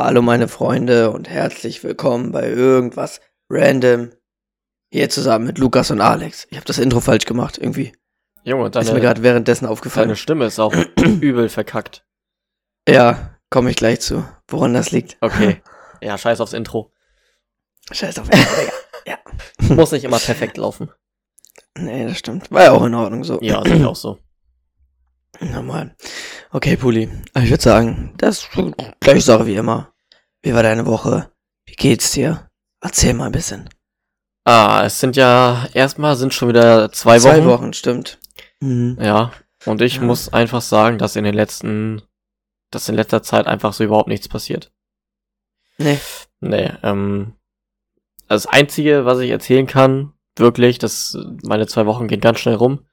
Hallo meine Freunde und herzlich willkommen bei irgendwas random. Hier zusammen mit Lukas und Alex. Ich habe das Intro falsch gemacht irgendwie. Junge, ist mir deine, gerade währenddessen aufgefallen. deine Stimme ist auch übel verkackt. Ja, komme ich gleich zu, woran das liegt. Okay. Ja, scheiß aufs Intro. Scheiß auf Intro, Digga. Muss nicht immer perfekt laufen. Nee, das stimmt. War ja auch in Ordnung so. Ja, sehe ich auch so. Normal. Okay, Puli. Also ich würde sagen, das ist gleiche Sache wie immer. Wie war deine Woche? Wie geht's dir? Erzähl mal ein bisschen. Ah, es sind ja, erstmal sind schon wieder zwei Wochen. Zwei Wochen, stimmt. Mhm. Ja. Und ich Ja. muss einfach sagen, dass in den letzten, dass in letzter Zeit einfach so überhaupt nichts passiert. Nee. Nee, ähm, das Einzige, was ich erzählen kann, wirklich, das, meine zwei Wochen gehen ganz schnell rum.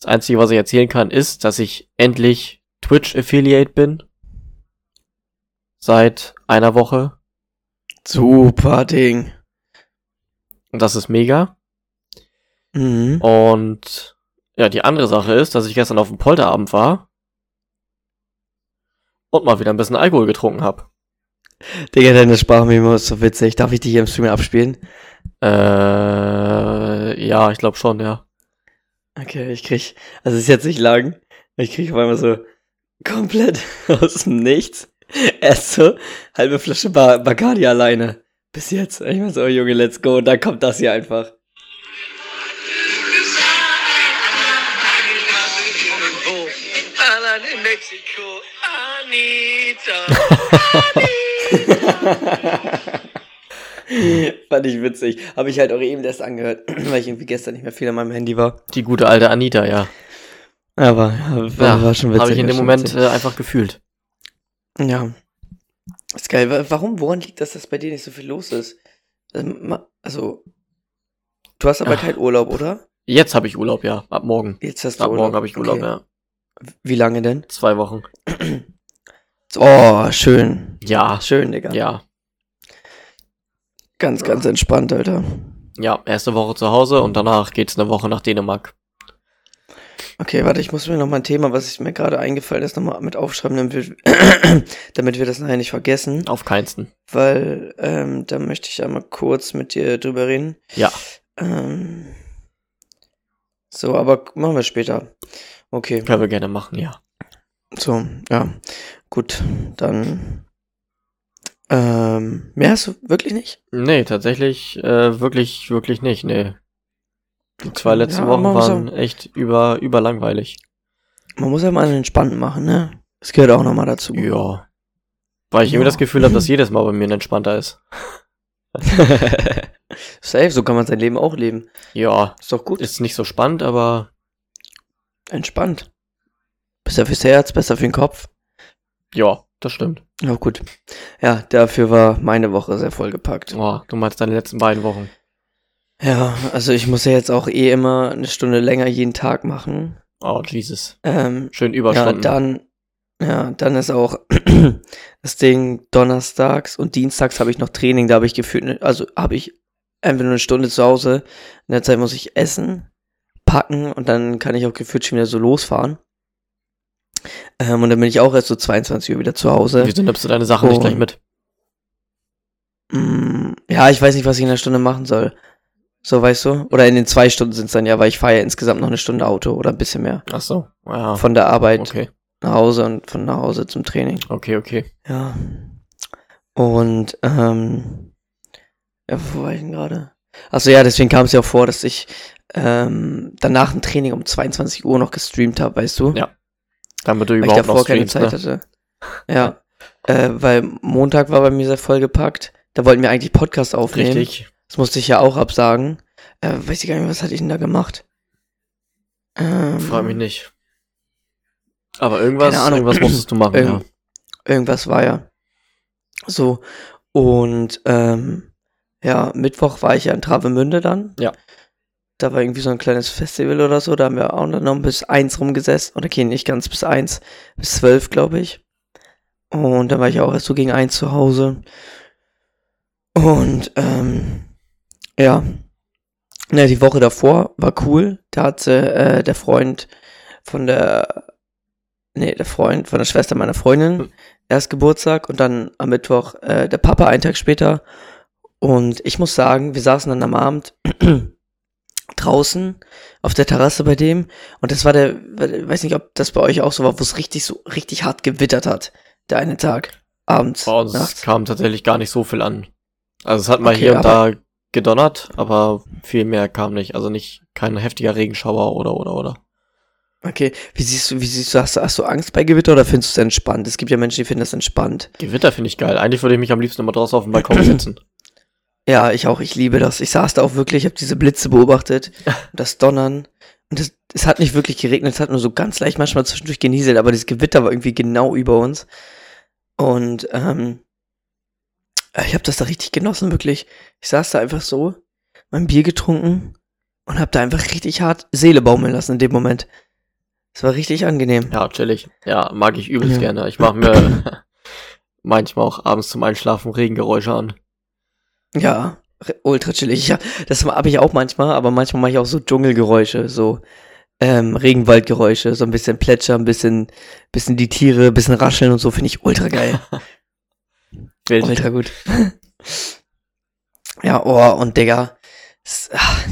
Das Einzige, was ich erzählen kann, ist, dass ich endlich Twitch-Affiliate bin. Seit einer Woche. Super Ding. Und das ist mega. Mhm. Und ja, die andere Sache ist, dass ich gestern auf dem Polterabend war und mal wieder ein bisschen Alkohol getrunken habe. Digga, deine Sprachmemo ist so witzig. Darf ich die hier im Stream abspielen? Äh, ja, ich glaube schon, ja. Okay, ich krieg, also es ist jetzt nicht lang. Ich krieg auf einmal so komplett aus dem Nichts. Erst so halbe Flasche Ba- Bacardi alleine. Bis jetzt. Ich war so, oh Junge, let's go. Und dann kommt das hier einfach. In Mexiko, Anita. Fand ich witzig. Habe ich halt auch eben erst angehört, weil ich irgendwie gestern nicht mehr viel an meinem Handy war. Die gute alte Anita, ja. Aber ja, war, war schon witzig. Habe ich in dem Moment witzig. äh, einfach gefühlt. Ja. Ist geil. Wa- Warum, woran liegt das, dass bei dir nicht so viel los ist? Ma- Also, du hast aber Ach. keinen Urlaub, oder? Jetzt habe ich Urlaub, ja. Ab morgen. Jetzt hast du Ab Urlaub. morgen habe ich Urlaub, Okay. ja. Wie lange denn? Zwei Wochen. Oh, schön. Ja. Schön, Digga. Ja. Ganz, ganz entspannt, Alter. Ja, erste Woche zu Hause und danach geht's eine Woche nach Dänemark. Okay, warte, ich muss mir noch mal ein Thema, was mir gerade eingefallen ist, nochmal mit aufschreiben, damit wir, damit wir das nachher nicht vergessen. Auf keinsten. Weil, ähm, da möchte ich einmal kurz mit dir drüber reden. Ja. Ähm, so, aber machen wir später. Okay. Können wir gerne machen, ja. So, ja. Gut, dann. Ähm, mehr hast du wirklich nicht? Nee, tatsächlich, äh, wirklich, wirklich nicht, nee. Die zwei letzten Ja, Wochen waren echt über, überlangweilig. Man muss ja mal einen entspannten machen, ne? Das gehört auch nochmal dazu. Ja. Weil ich Ja. irgendwie das Gefühl habe, dass jedes Mal bei mir ein entspannter ist. Safe, so kann man sein Leben auch leben. Ja, Ist doch gut. ist nicht so spannend, aber Entspannt. Besser fürs Herz, besser für den Kopf. ja, das stimmt. Ja, gut. Ja, dafür war meine Woche sehr vollgepackt. Oh, du meinst deine letzten beiden Wochen. Ja, also ich muss ja jetzt auch eh immer eine Stunde länger jeden Tag machen. Oh, Jesus. Ähm, Schön ja, Überstunden. dann, ja, dann ist auch das Ding donnerstags und dienstags habe ich noch Training, da habe ich gefühlt, also habe ich einfach nur eine Stunde zu Hause. In der Zeit muss ich essen, packen und dann kann ich auch gefühlt schon wieder so losfahren. Ähm, und dann bin ich auch erst so 22 Uhr wieder zu Hause. Wieso nimmst du deine Sachen nicht Oh. gleich mit? Mm, ja, ich weiß nicht, was ich in der Stunde machen soll. So, weißt du? Oder in den zwei Stunden sind es dann ja, weil ich fahre ja insgesamt noch eine Stunde Auto oder ein bisschen mehr. Ach so. Ja. Von der Arbeit Okay. nach Hause und von nach Hause zum Training. Okay, okay. Ja. Und, ähm, ja, wo war ich denn gerade? Achso, ja, deswegen kam es ja auch vor, dass ich ähm, danach ein Training um 22 Uhr noch gestreamt habe, weißt du? Ja, Damit du weil ich überhaupt davor noch keine streamst, Zeit ne? hatte. Ja. Äh, weil Montag war bei mir sehr vollgepackt. Da wollten wir eigentlich Podcast aufnehmen. Richtig. Das musste ich ja auch absagen. Äh, weiß ich gar nicht, was hatte ich denn da gemacht? Ähm, Frag mich nicht. Aber irgendwas, irgendwas musstest du machen, Irgend- ja. Irgendwas war ja. So. Und ähm, ja, Mittwoch war ich ja in Travemünde dann. Ja. Da war irgendwie so ein kleines Festival oder so. Da haben wir auch noch bis eins rumgesessen. Oder okay, nicht ganz bis eins, bis zwölf, glaube ich. Und dann war ich auch erst so gegen eins zu Hause. Und ähm, ja. Ja, die Woche davor war cool. Da hatte äh, der Freund von der, nee, der Freund von der Schwester meiner Freundin, erst Geburtstag und dann am Mittwoch äh, der Papa einen Tag später. Und ich muss sagen, wir saßen dann am Abend draußen auf der Terrasse bei dem und das war der, weiß nicht, ob das bei euch auch so war, wo es richtig so richtig hart gewittert hat, der eine Tag abends. Bei uns nachts. kam tatsächlich gar nicht so viel an. Also es hat mal Okay, hier und da gedonnert, aber viel mehr kam nicht. Also nicht kein heftiger Regenschauer oder oder oder. Okay, wie siehst du, wie siehst du, hast du, hast du Angst bei Gewitter oder findest du es entspannt? Es gibt ja Menschen, die finden das entspannt. Gewitter finde ich geil. Eigentlich würde ich mich am liebsten immer draußen auf dem Balkon sitzen. Ja, ich auch, ich liebe das. Ich saß da auch wirklich, habe diese Blitze beobachtet, das Donnern. Und es, es hat nicht wirklich geregnet, es hat nur so ganz leicht manchmal zwischendurch genieselt, aber das Gewitter war irgendwie genau über uns. Und ähm, ich habe das da richtig genossen, wirklich. Ich saß da einfach so, mein Bier getrunken und habe da einfach richtig hart Seele baumeln lassen in dem Moment. Es war richtig angenehm. Ja, chillig. Ja, mag ich übelst Ja. gerne. Ich mache mir manchmal auch abends zum Einschlafen Regengeräusche an. Ja, ultra chillig. Ja, das habe ich auch manchmal, aber manchmal mache ich auch so Dschungelgeräusche, so ähm, Regenwaldgeräusche, so ein bisschen Plätschern, ein bisschen, bisschen die Tiere, ein bisschen rascheln und so, finde ich ultra geil. Ultra gut. ja, oh, und Digga, ach,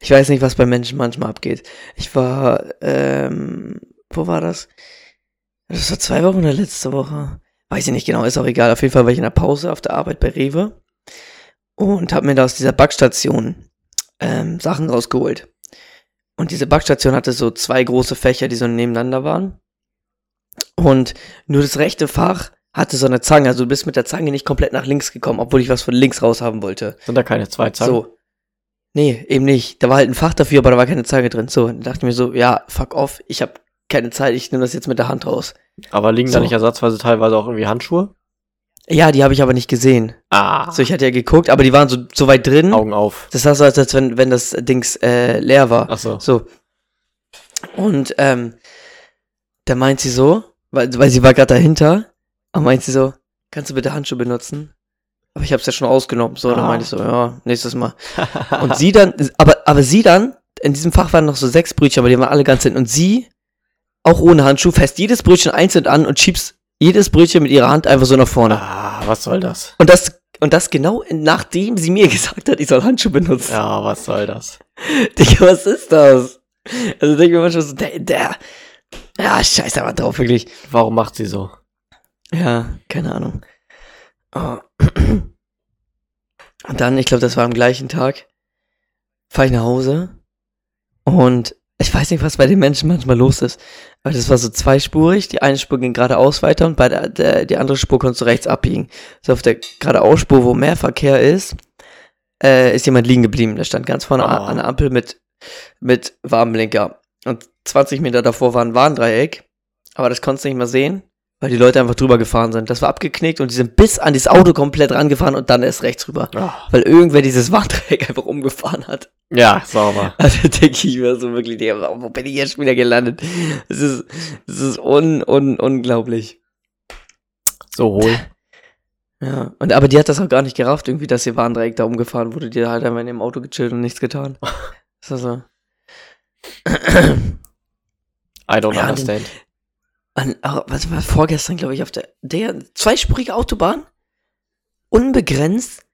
ich weiß nicht, was bei Menschen manchmal abgeht. Ich war, ähm, wo war das? Das war zwei Wochen oder letzte Woche? Weiß ich nicht genau, ist auch egal. Auf jeden Fall war ich in der Pause auf der Arbeit bei Rewe und habe mir da aus dieser Backstation ähm, Sachen rausgeholt. Und diese Backstation hatte so zwei große Fächer, die so nebeneinander waren. Und nur das rechte Fach hatte so eine Zange. Also du bist mit der Zange nicht komplett nach links gekommen, obwohl ich was von links raus haben wollte. Sind da keine zwei Zangen? So. Nee, eben nicht. Da war halt ein Fach dafür, aber da war keine Zange drin. So, dann dachte ich mir so, ja, fuck off, ich habe keine Zeit, ich nehme das jetzt mit der Hand raus. Aber liegen So. da nicht ersatzweise teilweise auch irgendwie Handschuhe? Ja, die habe ich aber nicht gesehen. Ah. So, ich hatte ja geguckt, aber die waren so, so weit drin. Augen auf. Das sah so aus, als wenn, wenn das Dings äh, leer war. Ach so. So. Und ähm, da meint sie so, weil, weil sie war gerade dahinter, und meint sie so, kannst du bitte Handschuhe benutzen? Aber ich habe es ja schon ausgenommen. So, dann Ah. meinte ich so, ja, nächstes Mal. Und sie dann, aber, aber sie dann, in diesem Fach waren noch so sechs Brötchen, aber die waren alle ganz hinten. Und sie, auch ohne Handschuh, fässt jedes Brötchen einzeln an und schiebst jedes Brötchen mit ihrer Hand einfach so nach vorne. ah, was soll das? Und das, und das genau nachdem sie mir gesagt hat, ich soll Handschuhe benutzen. Ja, was soll das? Digga, was ist das? Also denke ich mir manchmal so, der, der, ja, scheiß aber drauf, wirklich. Warum macht sie so? Ja, keine Ahnung. Oh. Und dann, ich glaube, das war am gleichen Tag, fahre ich nach Hause und ich weiß nicht, was bei den Menschen manchmal los ist. Weil das war so zweispurig, die eine Spur ging geradeaus weiter und bei der, der die andere Spur konntest du rechts abbiegen. So auf der geradeausspur, wo mehr Verkehr ist, äh, ist jemand liegen geblieben. Der stand ganz vorne Oh. an der Ampel mit, mit Warnblinker. Und 20 Meter davor war ein Warndreieck, aber das konntest du nicht mehr sehen, weil die Leute einfach drüber gefahren sind. Das war abgeknickt und die sind bis an das Auto komplett rangefahren und dann erst rechts rüber. Ah. Weil irgendwer dieses Warndreieck einfach umgefahren hat. Ja, sauber. Also denke ich mir so wirklich, wo bin ich jetzt wieder gelandet? Es ist, es ist un, un, unglaublich. So hohl. Ja, und aber die hat das auch gar nicht gerafft, irgendwie, dass ihr Warndreieck da umgefahren wurde. Die hat einfach in ihrem Auto gechillt und nichts getan. Das war so. I don't Ja, understand. An, oh, was war vorgestern, glaube ich, auf der, der zweispurige Autobahn, unbegrenzt,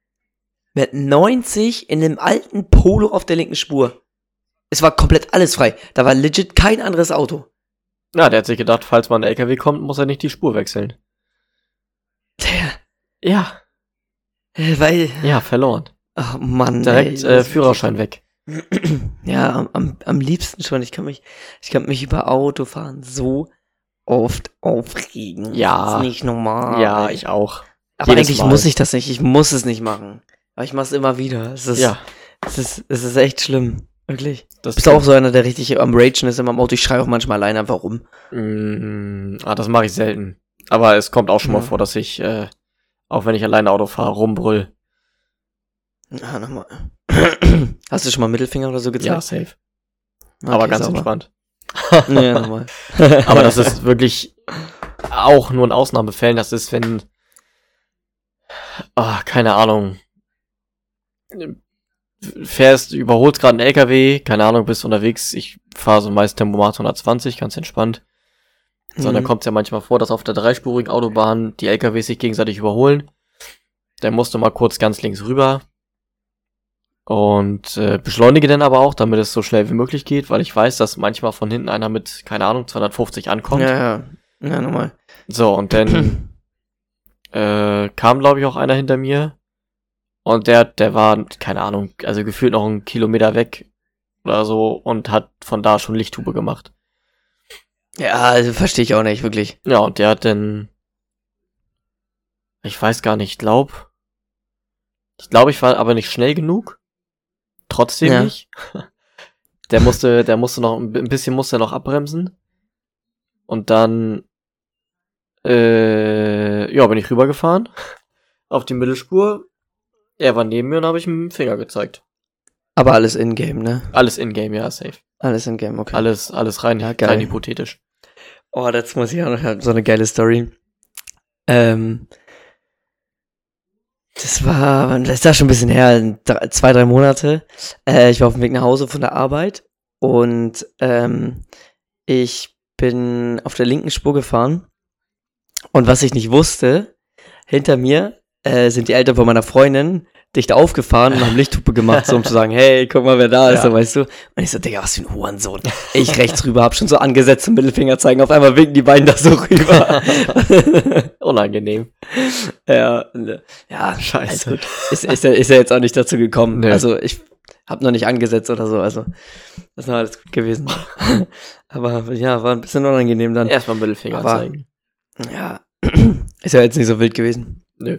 mit 90 in einem alten Polo auf der linken Spur. Es war komplett alles frei. Da war legit kein anderes Auto. Ja, der hat sich gedacht, falls mal ein LKW kommt, muss er nicht die Spur wechseln. Der, Ja. äh, weil, Ja, verloren. ach Mann. Direkt ey, äh, Führerschein weg. Ja, am, am, am liebsten schon. Ich kann mich, ich kann mich über Autofahren so oft aufregen. Ja. Das ist nicht normal. Ja, ich auch. Aber jedes eigentlich Mal. muss ich das nicht. Ich muss es nicht machen. Aber ich mache es immer wieder. Es ist, Ja, es ist, es ist echt schlimm. Wirklich. das Bist du auch so einer, der richtig am Ragen ist immer im Auto? Ich schreie auch manchmal alleine einfach rum. Mm, ah, das mache ich selten. Aber es kommt auch schon mal Ja. vor, dass ich, äh, auch wenn ich alleine Auto fahre, rumbrüll. Ah, nochmal. Hast du schon mal Mittelfinger oder so Ja, gezeigt? safe. Okay, aber ganz sauber. entspannt. Ja, nochmal. Aber das ist wirklich auch nur in Ausnahmefällen. Das ist, wenn, ah, keine Ahnung, fährst, überholst gerade einen LKW, keine Ahnung, bist unterwegs. Ich fahre so meist Tempomat 120, ganz entspannt. Sondern Mhm. kommt es ja manchmal vor, dass auf der dreispurigen Autobahn die LKWs sich gegenseitig überholen. Der musste mal kurz ganz links rüber. Und äh, beschleunige dann aber auch, damit es so schnell wie möglich geht, weil ich weiß, dass manchmal von hinten einer mit, keine Ahnung, 250 ankommt. Ja, ja. Ja, nochmal. So, und dann äh, kam, glaube ich, auch einer hinter mir. Und der, der war, keine Ahnung, also gefühlt noch einen Kilometer weg oder so und hat von da schon Lichttube gemacht. Ja, also verstehe ich auch nicht, wirklich. Ja, und der hat dann, ich weiß gar nicht, ich glaub, ich glaube, ich war aber nicht schnell genug. Trotzdem Ja. nicht. Der musste, der musste noch, ein bisschen musste er noch abbremsen. Und dann, äh, ja, bin ich rübergefahren. Auf die Mittelspur. Er war neben mir und habe ich mit dem Finger gezeigt. Aber alles in-game, ne? Alles in-game, ja, safe. Alles in-game, okay. Alles, alles rein, Ja, geil. rein hypothetisch. Oh, das muss ich auch noch, so eine geile Story. Ähm, das war, das ist da schon ein bisschen her, zwei, drei Monate. Äh, ich war auf dem Weg nach Hause von der Arbeit und ähm, ich bin auf der linken Spur gefahren. Und was ich nicht wusste, hinter mir äh, sind die Eltern von meiner Freundin dicht aufgefahren und haben Lichthupe gemacht, so um zu sagen, hey, guck mal, wer da ist, Ja. so, weißt du. Und ich so, Digga, was für ein Hurensohn. Ich rechts rüber, hab schon so angesetzt zum Mittelfinger zeigen, auf einmal winken die beiden da so rüber. Unangenehm. ja, äh, ja, Scheiße. gut. Ist, ist, er, ist er jetzt auch nicht dazu gekommen. Nee. Also ich hab noch nicht angesetzt oder so, also das war alles gut gewesen. Aber ja, war ein bisschen unangenehm dann. Erstmal Mittelfinger Aber- zeigen. Ja, ist ja jetzt nicht so wild gewesen. Nö.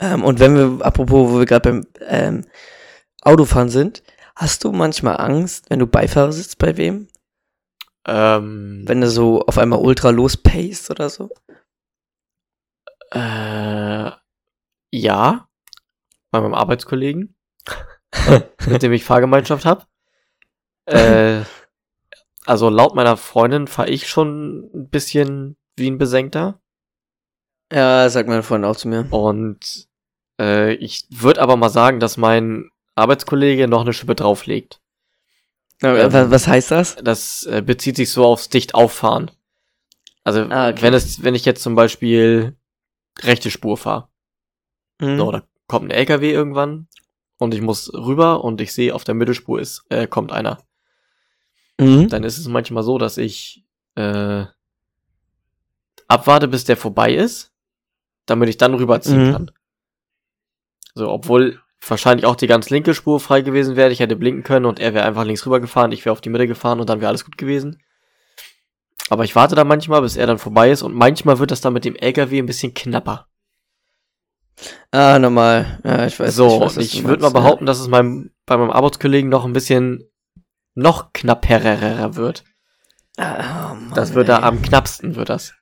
Ähm, und wenn wir, apropos, wo wir gerade beim ähm, Autofahren sind, hast du manchmal Angst, wenn du Beifahrer sitzt bei wem? Ähm, Wenn du so auf einmal ultra lospaced oder so? Äh, ja. Bei meinem Arbeitskollegen, mit dem ich Fahrgemeinschaft habe. Äh, also laut meiner Freundin fahre ich schon ein bisschen wie ein Besenkter. Ja, sagt meine Freundin auch zu mir. Und äh, ich würde aber mal sagen, dass mein Arbeitskollege noch eine Schippe drauflegt. Wa- was heißt das? Das äh, bezieht sich so aufs dicht auffahren. Also Ah, okay. wenn es, wenn ich jetzt zum Beispiel rechte Spur fahre, Hm? So, da kommt ein LKW irgendwann und ich muss rüber und ich sehe auf der Mittelspur ist, äh, kommt einer. Mhm. Dann ist es manchmal so, dass ich äh, abwarte, bis der vorbei ist, damit ich dann rüberziehen Mhm. kann. So, obwohl wahrscheinlich auch die ganz linke Spur frei gewesen wäre, ich hätte blinken können und er wäre einfach links rüber gefahren, ich wäre auf die Mitte gefahren und dann wäre alles gut gewesen. Aber ich warte da manchmal, bis er dann vorbei ist und manchmal wird das dann mit dem LKW ein bisschen knapper. Ah, normal. Ja, ich weiß. so, ich, weiß, ich würde mal behaupten, dass es meinem, bei meinem Arbeitskollegen noch ein bisschen noch knapperer wird. Ah, oh Mann, Das wird da ey. am knappsten, wird das.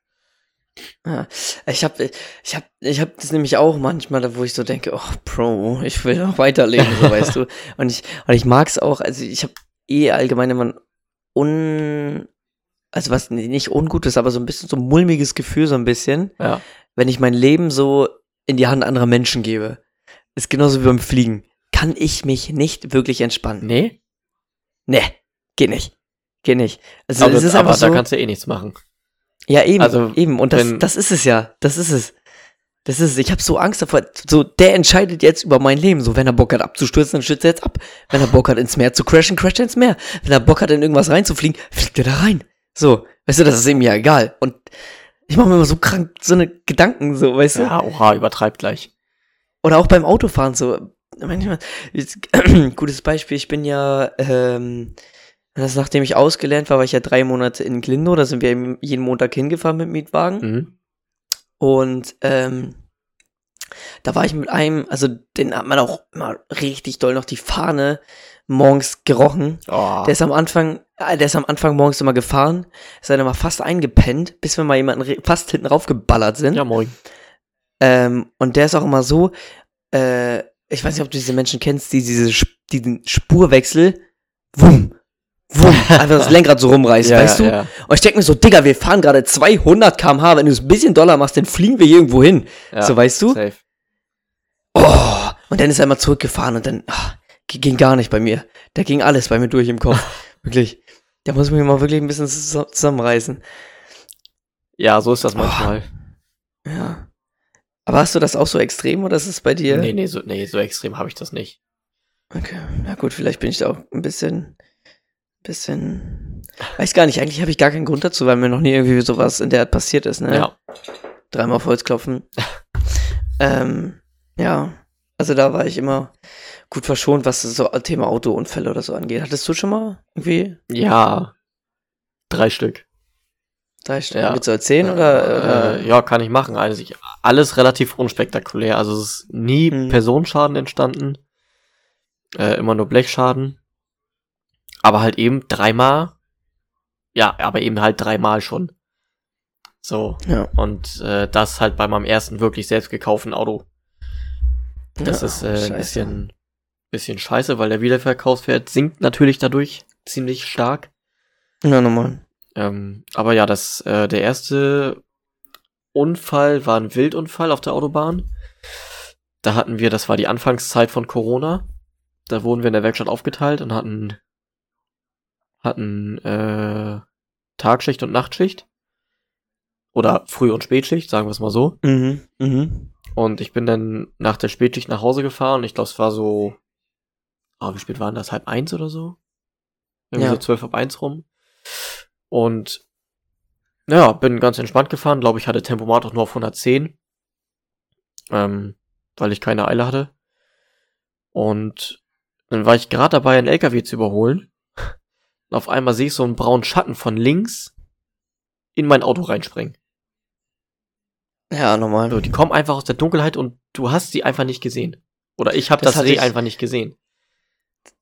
Ja. Ich hab, ich hab, ich hab das nämlich auch manchmal, da wo ich so denke, oh, Bro, ich will noch weiterleben, so weißt du. Und ich, und ich mag's auch, also ich hab eh allgemein immer ein un, also was nicht ungutes, aber so ein bisschen so ein mulmiges Gefühl, so ein bisschen, Ja. wenn ich mein Leben so in die Hand anderer Menschen gebe. Ist genauso wie beim Fliegen. Kann ich mich nicht wirklich entspannen. Nee? Nee, geht nicht. Geht nicht. Also aber es ist aber da so. kannst du eh nichts machen. Ja, eben, Also, eben. Und das, wenn- das ist es ja. Das ist es. Das ist es. Ich habe so Angst davor. So, der entscheidet jetzt über mein Leben. So, wenn er Bock hat abzustürzen, dann stürzt er jetzt ab. Wenn er Bock hat ins Meer zu crashen, crasht er ins Meer. Wenn er Bock hat in irgendwas reinzufliegen, fliegt er da rein. So, weißt du, das ist ihm ja egal. Und ich mache mir immer so krank so eine Gedanken, so, weißt du? Ja, oha, übertreibt gleich. Oder auch beim Autofahren so. Manchmal, gutes Beispiel, ich bin ja, ähm, das nachdem ich ausgelernt war, war ich ja drei Monate in Glindo, da sind wir jeden Montag hingefahren mit Mietwagen. Mhm. Und ähm, da war ich mit einem, also den hat man auch immer richtig doll noch die Fahne morgens gerochen. Oh. Der ist am Anfang, äh, der ist am Anfang morgens immer gefahren, ist dann immer fast eingepennt, bis wir mal jemanden fast hinten raufgeballert sind. ja, moin. Ähm, und der ist auch immer so, äh, ich weiß nicht, ob du diese Menschen kennst, die diese diesen Spurwechsel, wumm, wumm, einfach das Lenkrad so rumreißt, Ja, weißt du? ja. Und ich denke mir so, Digga, wir fahren gerade 200 km/h, wenn du es ein bisschen doller machst, dann fliegen wir hier irgendwo hin. Ja, so, weißt du? Safe. Oh, und dann ist er immer zurückgefahren und dann g- ging gar nicht bei mir. Da ging alles bei mir durch im Kopf. wirklich. Da muss ich mich mal wirklich ein bisschen zus- zusammenreißen. Ja, so ist das manchmal. Ja. Aber hast du das auch so extrem oder ist es bei dir? Nee, nee, so, nee, so extrem habe ich das nicht. Okay, na gut, vielleicht bin ich da auch ein bisschen, bisschen, weiß gar nicht, eigentlich habe ich gar keinen Grund dazu, weil mir noch nie irgendwie sowas in der Art passiert ist, ne? Ja. Dreimal auf Holz klopfen. ähm, ja, also da war ich immer gut verschont, was so Thema Autounfälle oder so angeht. Hattest du schon mal irgendwie Ja. Drei Stück. drei Stellen Ja. mit zu erzählen oder, oder? Äh, ja, kann ich machen. Also ich, alles relativ unspektakulär. Also es ist nie Hm. Personenschaden entstanden. Äh, immer nur Blechschaden. Aber halt eben dreimal. Ja, aber eben halt dreimal schon. So. Ja. Und äh, das halt bei meinem ersten wirklich selbst gekauften Auto. Das Ja, ist äh, scheiße. ein bisschen, bisschen scheiße, weil der Wiederverkaufswert sinkt natürlich dadurch ziemlich stark. Ja, normal. Ähm, aber ja, das, äh, der erste Unfall war ein Wildunfall auf der Autobahn. Da hatten wir, das war die Anfangszeit von Corona. Da wurden wir in der Werkstatt aufgeteilt und hatten, hatten äh, Tagschicht und Nachtschicht. Oder Früh- und Spätschicht, sagen wir es mal so. Mhm, mhm. Und ich bin dann nach der Spätschicht nach Hause gefahren. Ich glaube, es war so, ah, wie spät waren das? Halb eins oder so? Irgendwie Ja. so zwölf ab eins rum. Und ja, bin ganz entspannt gefahren. Glaube ich, hatte Tempomat auch nur auf 110. Ähm, weil ich keine Eile hatte. Und dann war ich gerade dabei, einen LKW zu überholen. Und auf einmal sehe ich so einen braunen Schatten von links in mein Auto reinspringen. Ja, normal. So, die kommen einfach aus der Dunkelheit und du hast sie einfach nicht gesehen. Oder ich habe Das das, Reh ich- einfach nicht gesehen.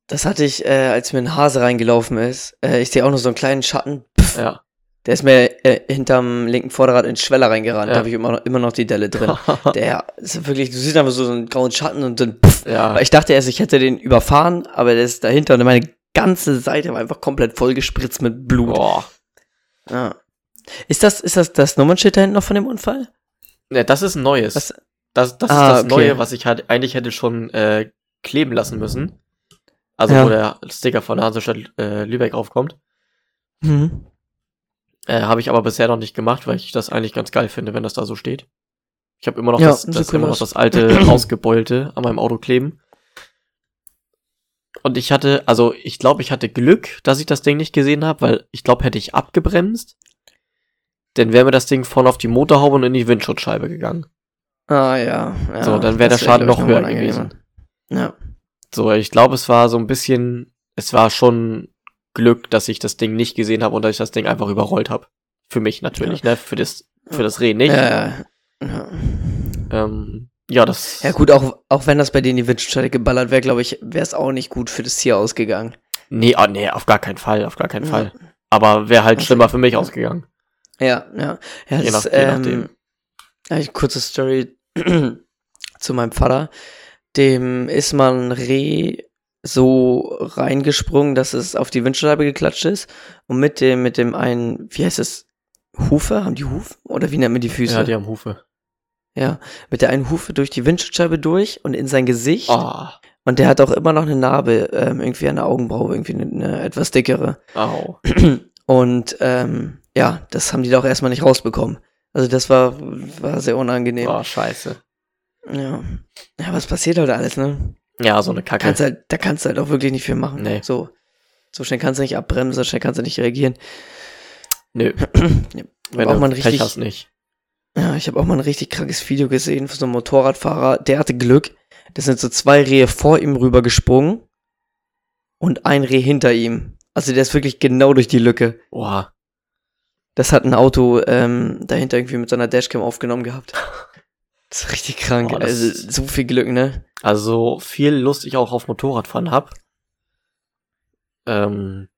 Das hatte ich, äh, als mir ein Hase reingelaufen ist. Äh, ich sehe auch noch so einen kleinen Schatten. Pff, Ja. Der ist mir äh, hinterm linken Vorderrad in den Schweller reingerannt. Ja. Da habe ich immer noch, immer noch die Delle drin. Der ist wirklich, du siehst einfach so einen grauen Schatten und dann pff. ja. Weil ich dachte erst, ich hätte den überfahren, aber der ist dahinter und meine ganze Seite war einfach komplett vollgespritzt mit Blut. Boah. Ja. Ist das, ist das das Nummernschild da hinten noch von dem Unfall? Ne, das ist ein neues. Was? das das Ah, ist das okay. Neue, was ich halt eigentlich hätte schon äh, kleben lassen müssen. Also Ja. wo der Sticker von Hansestadt äh, Lübeck aufkommt. Mhm. Äh, habe ich aber bisher noch nicht gemacht, weil ich das eigentlich ganz geil finde, wenn das da so steht. Ich habe immer noch Ja, das, das, cool immer noch das alte ausgebeulte an meinem Auto kleben. Und ich hatte, also ich glaube, ich hatte Glück, dass ich das Ding nicht gesehen habe, weil ich glaube, hätte ich abgebremst, dann wäre mir das Ding vorne auf die Motorhaube und in die Windschutzscheibe gegangen. Ah, ja. ja So, dann wäre der Schaden noch höher gewesen. Ja. So, ich glaube, es war so ein bisschen, es war schon Glück, dass ich das Ding nicht gesehen habe und dass ich das Ding einfach überrollt habe. Für mich natürlich, ne? Für das, für das Reh nicht. Ja, ja. ja. Ähm, ja, das. Ja gut, auch, auch wenn das bei dir in die Windschutzscheibe geballert wäre, glaube ich, wäre es auch nicht gut für das Tier ausgegangen. Nee, ah, nee, auf gar keinen Fall, auf gar keinen Ja. Fall. Aber wäre halt Also- schlimmer für mich ausgegangen. Ja, ja. ja Je nach- je ähm, nachdem. ja, ich- kurze Story zu meinem Vater. Dem ist mal ein Reh so reingesprungen, dass es auf die Windschutzscheibe geklatscht ist. Und mit dem, mit dem einen, wie heißt es? Hufe? Haben die Hufe? Oder wie nennt man die Füße? Ja, die haben Hufe. Ja, mit der einen Hufe durch die Windschutzscheibe durch und in sein Gesicht. Ah, Und der hat auch immer noch eine Narbe, ähm, irgendwie an der Augenbraue, irgendwie eine, eine etwas dickere. au. Und ähm, ja, das haben die doch erstmal nicht rausbekommen. Also das war, war sehr unangenehm. Oh, scheiße. Ja. Ja, was passiert halt alles, ne? Ja, so eine Kacke. Kannst halt, da kannst du halt auch wirklich nicht viel machen. Nee. So, so schnell kannst du nicht abbremsen, so schnell kannst du nicht reagieren. Nö, ja, wenn auch du mal ein Pech richtig, hast nicht. Ja, ich habe auch mal ein richtig krankes Video gesehen von so einem Motorradfahrer. Der hatte Glück. Da sind so zwei Rehe vor ihm rüber gesprungen und ein Reh hinter ihm. Also der ist wirklich genau durch die Lücke. Boah. Das hat ein Auto ähm, dahinter irgendwie mit so einer Dashcam aufgenommen gehabt. Das ist richtig krank. Boah, also so viel Glück, ne? Also viel Lust ich auch auf Motorradfahren hab. Ähm,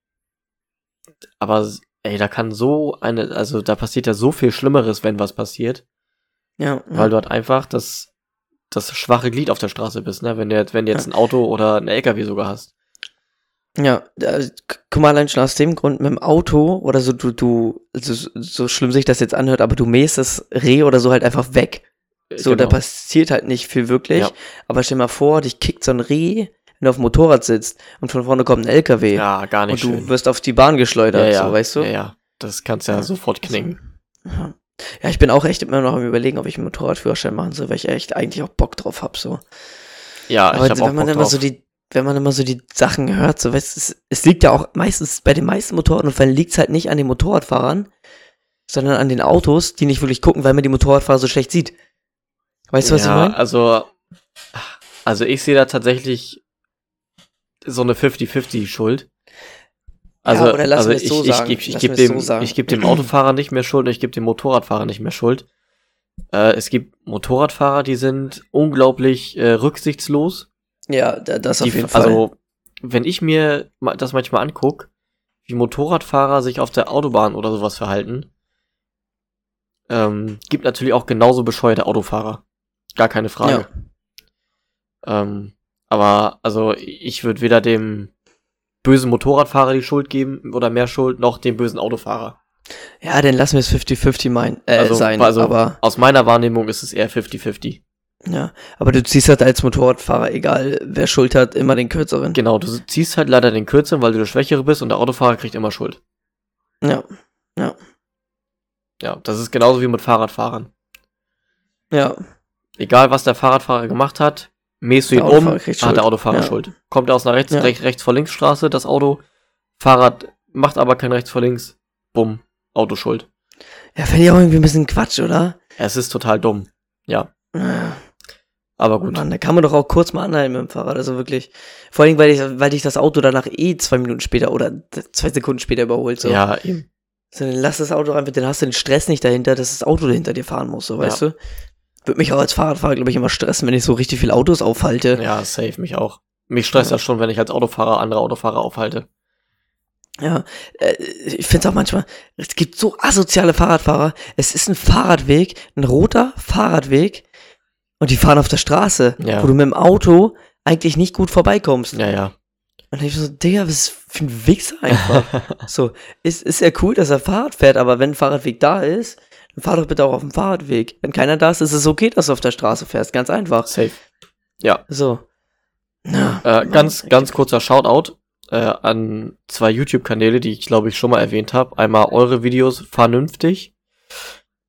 aber ey, da kann so eine, also da passiert ja so viel Schlimmeres, wenn was passiert, Ja. weil du halt einfach das das schwache Glied auf der Straße bist, ne? Wenn du jetzt, wenn du jetzt ein Auto oder ein LKW sogar hast. Ja, da- k- guck mal, allein schon aus dem Grund mit dem Auto oder so, du, du, also, so schlimm sich das jetzt anhört, aber du mähst das Reh oder so halt einfach weg. So, da Genau. passiert halt nicht viel wirklich. Ja. Aber stell mal vor, dich kickt so ein Reh, wenn du auf dem Motorrad sitzt und von vorne kommt ein LKW Ja, gar und nicht du schön. wirst auf die Bahn geschleudert, ja, ja, so, weißt du? Ja, ja. Das kannst ja, Ja. sofort knicken. Ja. Ja, ich bin auch echt immer noch am überlegen, ob ich einen Motorradführerschein machen soll, weil ich echt eigentlich auch Bock drauf hab, so. Ja, Aber ich auch wenn man Bock immer drauf. so die, wenn man immer so die Sachen hört, so weißt du, es, es liegt ja auch meistens, bei den meisten Motorradunfällen liegt es halt nicht an den Motorradfahrern, sondern an den Autos, die nicht wirklich gucken, weil man die Motorradfahrer so schlecht sieht. Weißt du, was ja, ich meine? Also, also ich sehe da tatsächlich so eine 50-50 Schuld. Also, oder lass also ich, so ich, sagen. ich, ich, gebe dem, so ich gebe dem Autofahrer nicht mehr Schuld und ich gebe dem Motorradfahrer nicht mehr Schuld. Äh, es gibt Motorradfahrer, die sind unglaublich äh, rücksichtslos. Ja, da- das auf jeden Fall. Also, wenn ich mir das manchmal anguck, wie Motorradfahrer sich auf der Autobahn oder sowas verhalten, ähm, gibt natürlich auch genauso bescheuerte Autofahrer. Gar keine Frage. Ähm, aber also ich würde weder dem bösen Motorradfahrer die Schuld geben oder mehr Schuld, noch dem bösen Autofahrer. ja, dann lassen wir es 50-50 mein, äh, Also- sein, also- aber, Aus meiner Wahrnehmung ist es eher 50-50. ja. Aber du ziehst halt als Motorradfahrer, egal wer Schuld hat, immer den kürzeren. Genau, du ziehst halt leider den Kürzeren, weil du der Schwächere bist und der Autofahrer kriegt immer Schuld. Ja, Ja, das ist genauso wie mit Fahrradfahrern. ja, Egal, was der Fahrradfahrer gemacht hat, mähst du ihn um, hat Schuld. der Autofahrer Ja. Schuld. Kommt er aus einer rechts, Ja. rechts, rechts vor links Straße, das Auto, Fahrrad macht aber kein rechts vor links, bumm, Auto Schuld. ja, finde ich auch irgendwie ein bisschen Quatsch, oder? Es ist total dumm. Ja, Ja. aber gut. Mann, da kann man doch auch kurz mal anhalten mit dem Fahrrad, also wirklich. Vor allem, weil ich, weil dich das Auto danach eh zwei Minuten später oder zwei Sekunden später überholt, so. Ja, eben. So, dann lass das Auto einfach, dann hast du den Stress nicht dahinter, dass das Auto hinter dir fahren muss, so, weißt du? Würde mich auch als Fahrradfahrer, glaube ich, immer stressen, wenn ich so richtig viele Autos aufhalte. Ja, safe mich auch. Mich stresst Ja. das schon, wenn ich als Autofahrer andere Autofahrer aufhalte. Ja, äh, ich finde es auch manchmal, es gibt so asoziale Fahrradfahrer. Es ist ein Fahrradweg, ein roter Fahrradweg und die fahren auf der Straße, Ja. wo du mit dem Auto eigentlich nicht gut vorbeikommst. Ja, ja. Und ich so, Digga, was ist für ein Wichser einfach. so, ist, ist ja cool, dass er Fahrrad fährt, aber wenn ein Fahrradweg da ist, dann fahr doch bitte auch auf dem Fahrradweg. Wenn keiner da ist, ist es okay, dass du auf der Straße fährst. Ganz einfach. Safe. Ja, So. Ja, äh, Mann, ganz, ganz kurzer Shoutout äh, an zwei YouTube-Kanäle, die ich glaube ich schon mal erwähnt habe. Einmal eure Videos vernünftig.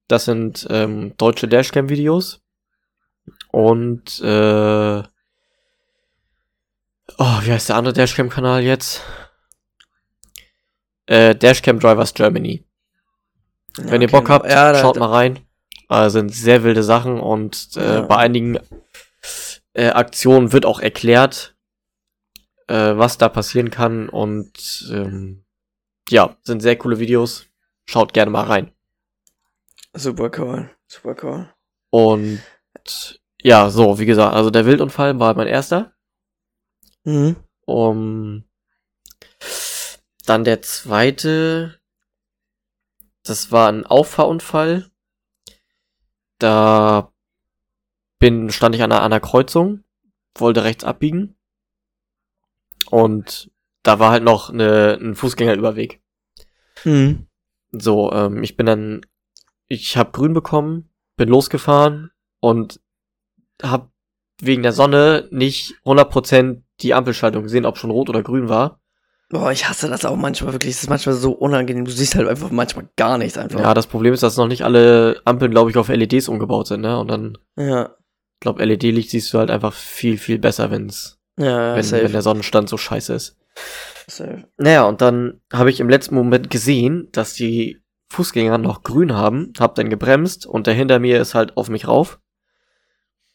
Das sind ähm, deutsche Dashcam-Videos. Und äh, oh, wie heißt der andere Dashcam-Kanal jetzt? Äh, Dashcam Drivers Germany. Ja, Wenn ihr okay. Bock habt, ja, da, schaut mal rein. Äh, sind sehr wilde Sachen und äh, Ja. bei einigen äh, Aktionen wird auch erklärt, äh, was da passieren kann und ähm, ja, sind sehr coole Videos. Schaut gerne mal rein. Super cool. Super cool. Und ja, so, wie gesagt, also der Wildunfall war mein erster. Mhm. Um, dann der zweite, das war ein Auffahrunfall. Da bin, stand ich an einer, an einer Kreuzung, wollte rechts abbiegen. Und da war halt noch eine, ein Fußgängerüberweg. Mhm. So, ähm, ich bin dann, ich habe grün bekommen, bin losgefahren und hab wegen der Sonne nicht 100% die Ampelschaltung gesehen, ob schon rot oder grün war. Boah, ich hasse das auch manchmal wirklich. Es ist manchmal so unangenehm. Du siehst halt einfach manchmal gar nichts einfach. Ja, das Problem ist, dass noch nicht alle Ampeln, glaube ich, auf LEDs umgebaut sind, ne? Und dann, Ja. ich glaube, LED-Licht siehst du halt einfach viel, viel besser, wenn's, Ja, wenn, safe. wenn der Sonnenstand so scheiße ist. safe. Naja, und dann habe ich im letzten Moment gesehen, dass die Fußgänger noch grün haben, hab dann gebremst und der hinter mir ist halt auf mich rauf.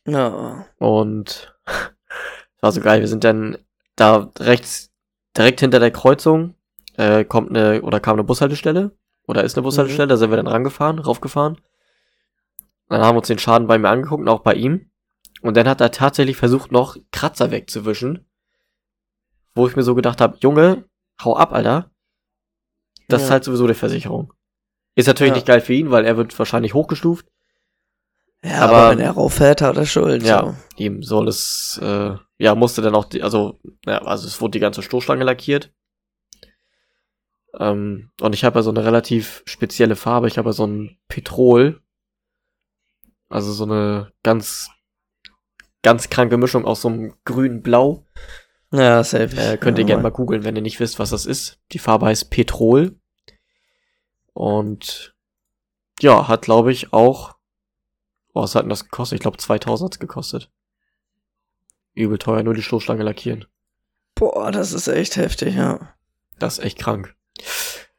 Ja. Und war so geil. Wir sind dann da rechts, direkt hinter der Kreuzung, äh, kommt eine, oder kam eine Bushaltestelle. Oder ist eine Bushaltestelle, da sind wir dann rangefahren, raufgefahren. Dann haben wir uns den Schaden bei mir angeguckt, und auch bei ihm. Und dann hat er tatsächlich versucht, noch Kratzer wegzuwischen. Wo ich mir so gedacht habe, Junge, hau ab, Alter. Das Ja. ist halt sowieso die Versicherung. Ist natürlich Ja. nicht geil für ihn, weil er wird wahrscheinlich hochgestuft. Ja, Aber- aber, wenn er rauffährt, hat er Schuld. Ja, ihm soll es, äh, ja, musste dann auch, die, also, ja, also es wurde die ganze Stoßstange lackiert. Ähm, und ich habe ja so eine relativ spezielle Farbe. Ich habe ja so ein Petrol. Also so eine ganz, ganz kranke Mischung aus so einem grün-blau. So. Ja, safe. Äh, könnt ihr ja, gerne mal googeln, wenn ihr nicht wisst, was das ist. Die Farbe heißt Petrol. Und ja, hat glaube ich auch, oh, was hat denn das gekostet? Ich glaube 2000 hat's gekostet. Übel teuer, nur die Stoßstange lackieren. Boah, das ist echt heftig, ja. Das ist echt krank.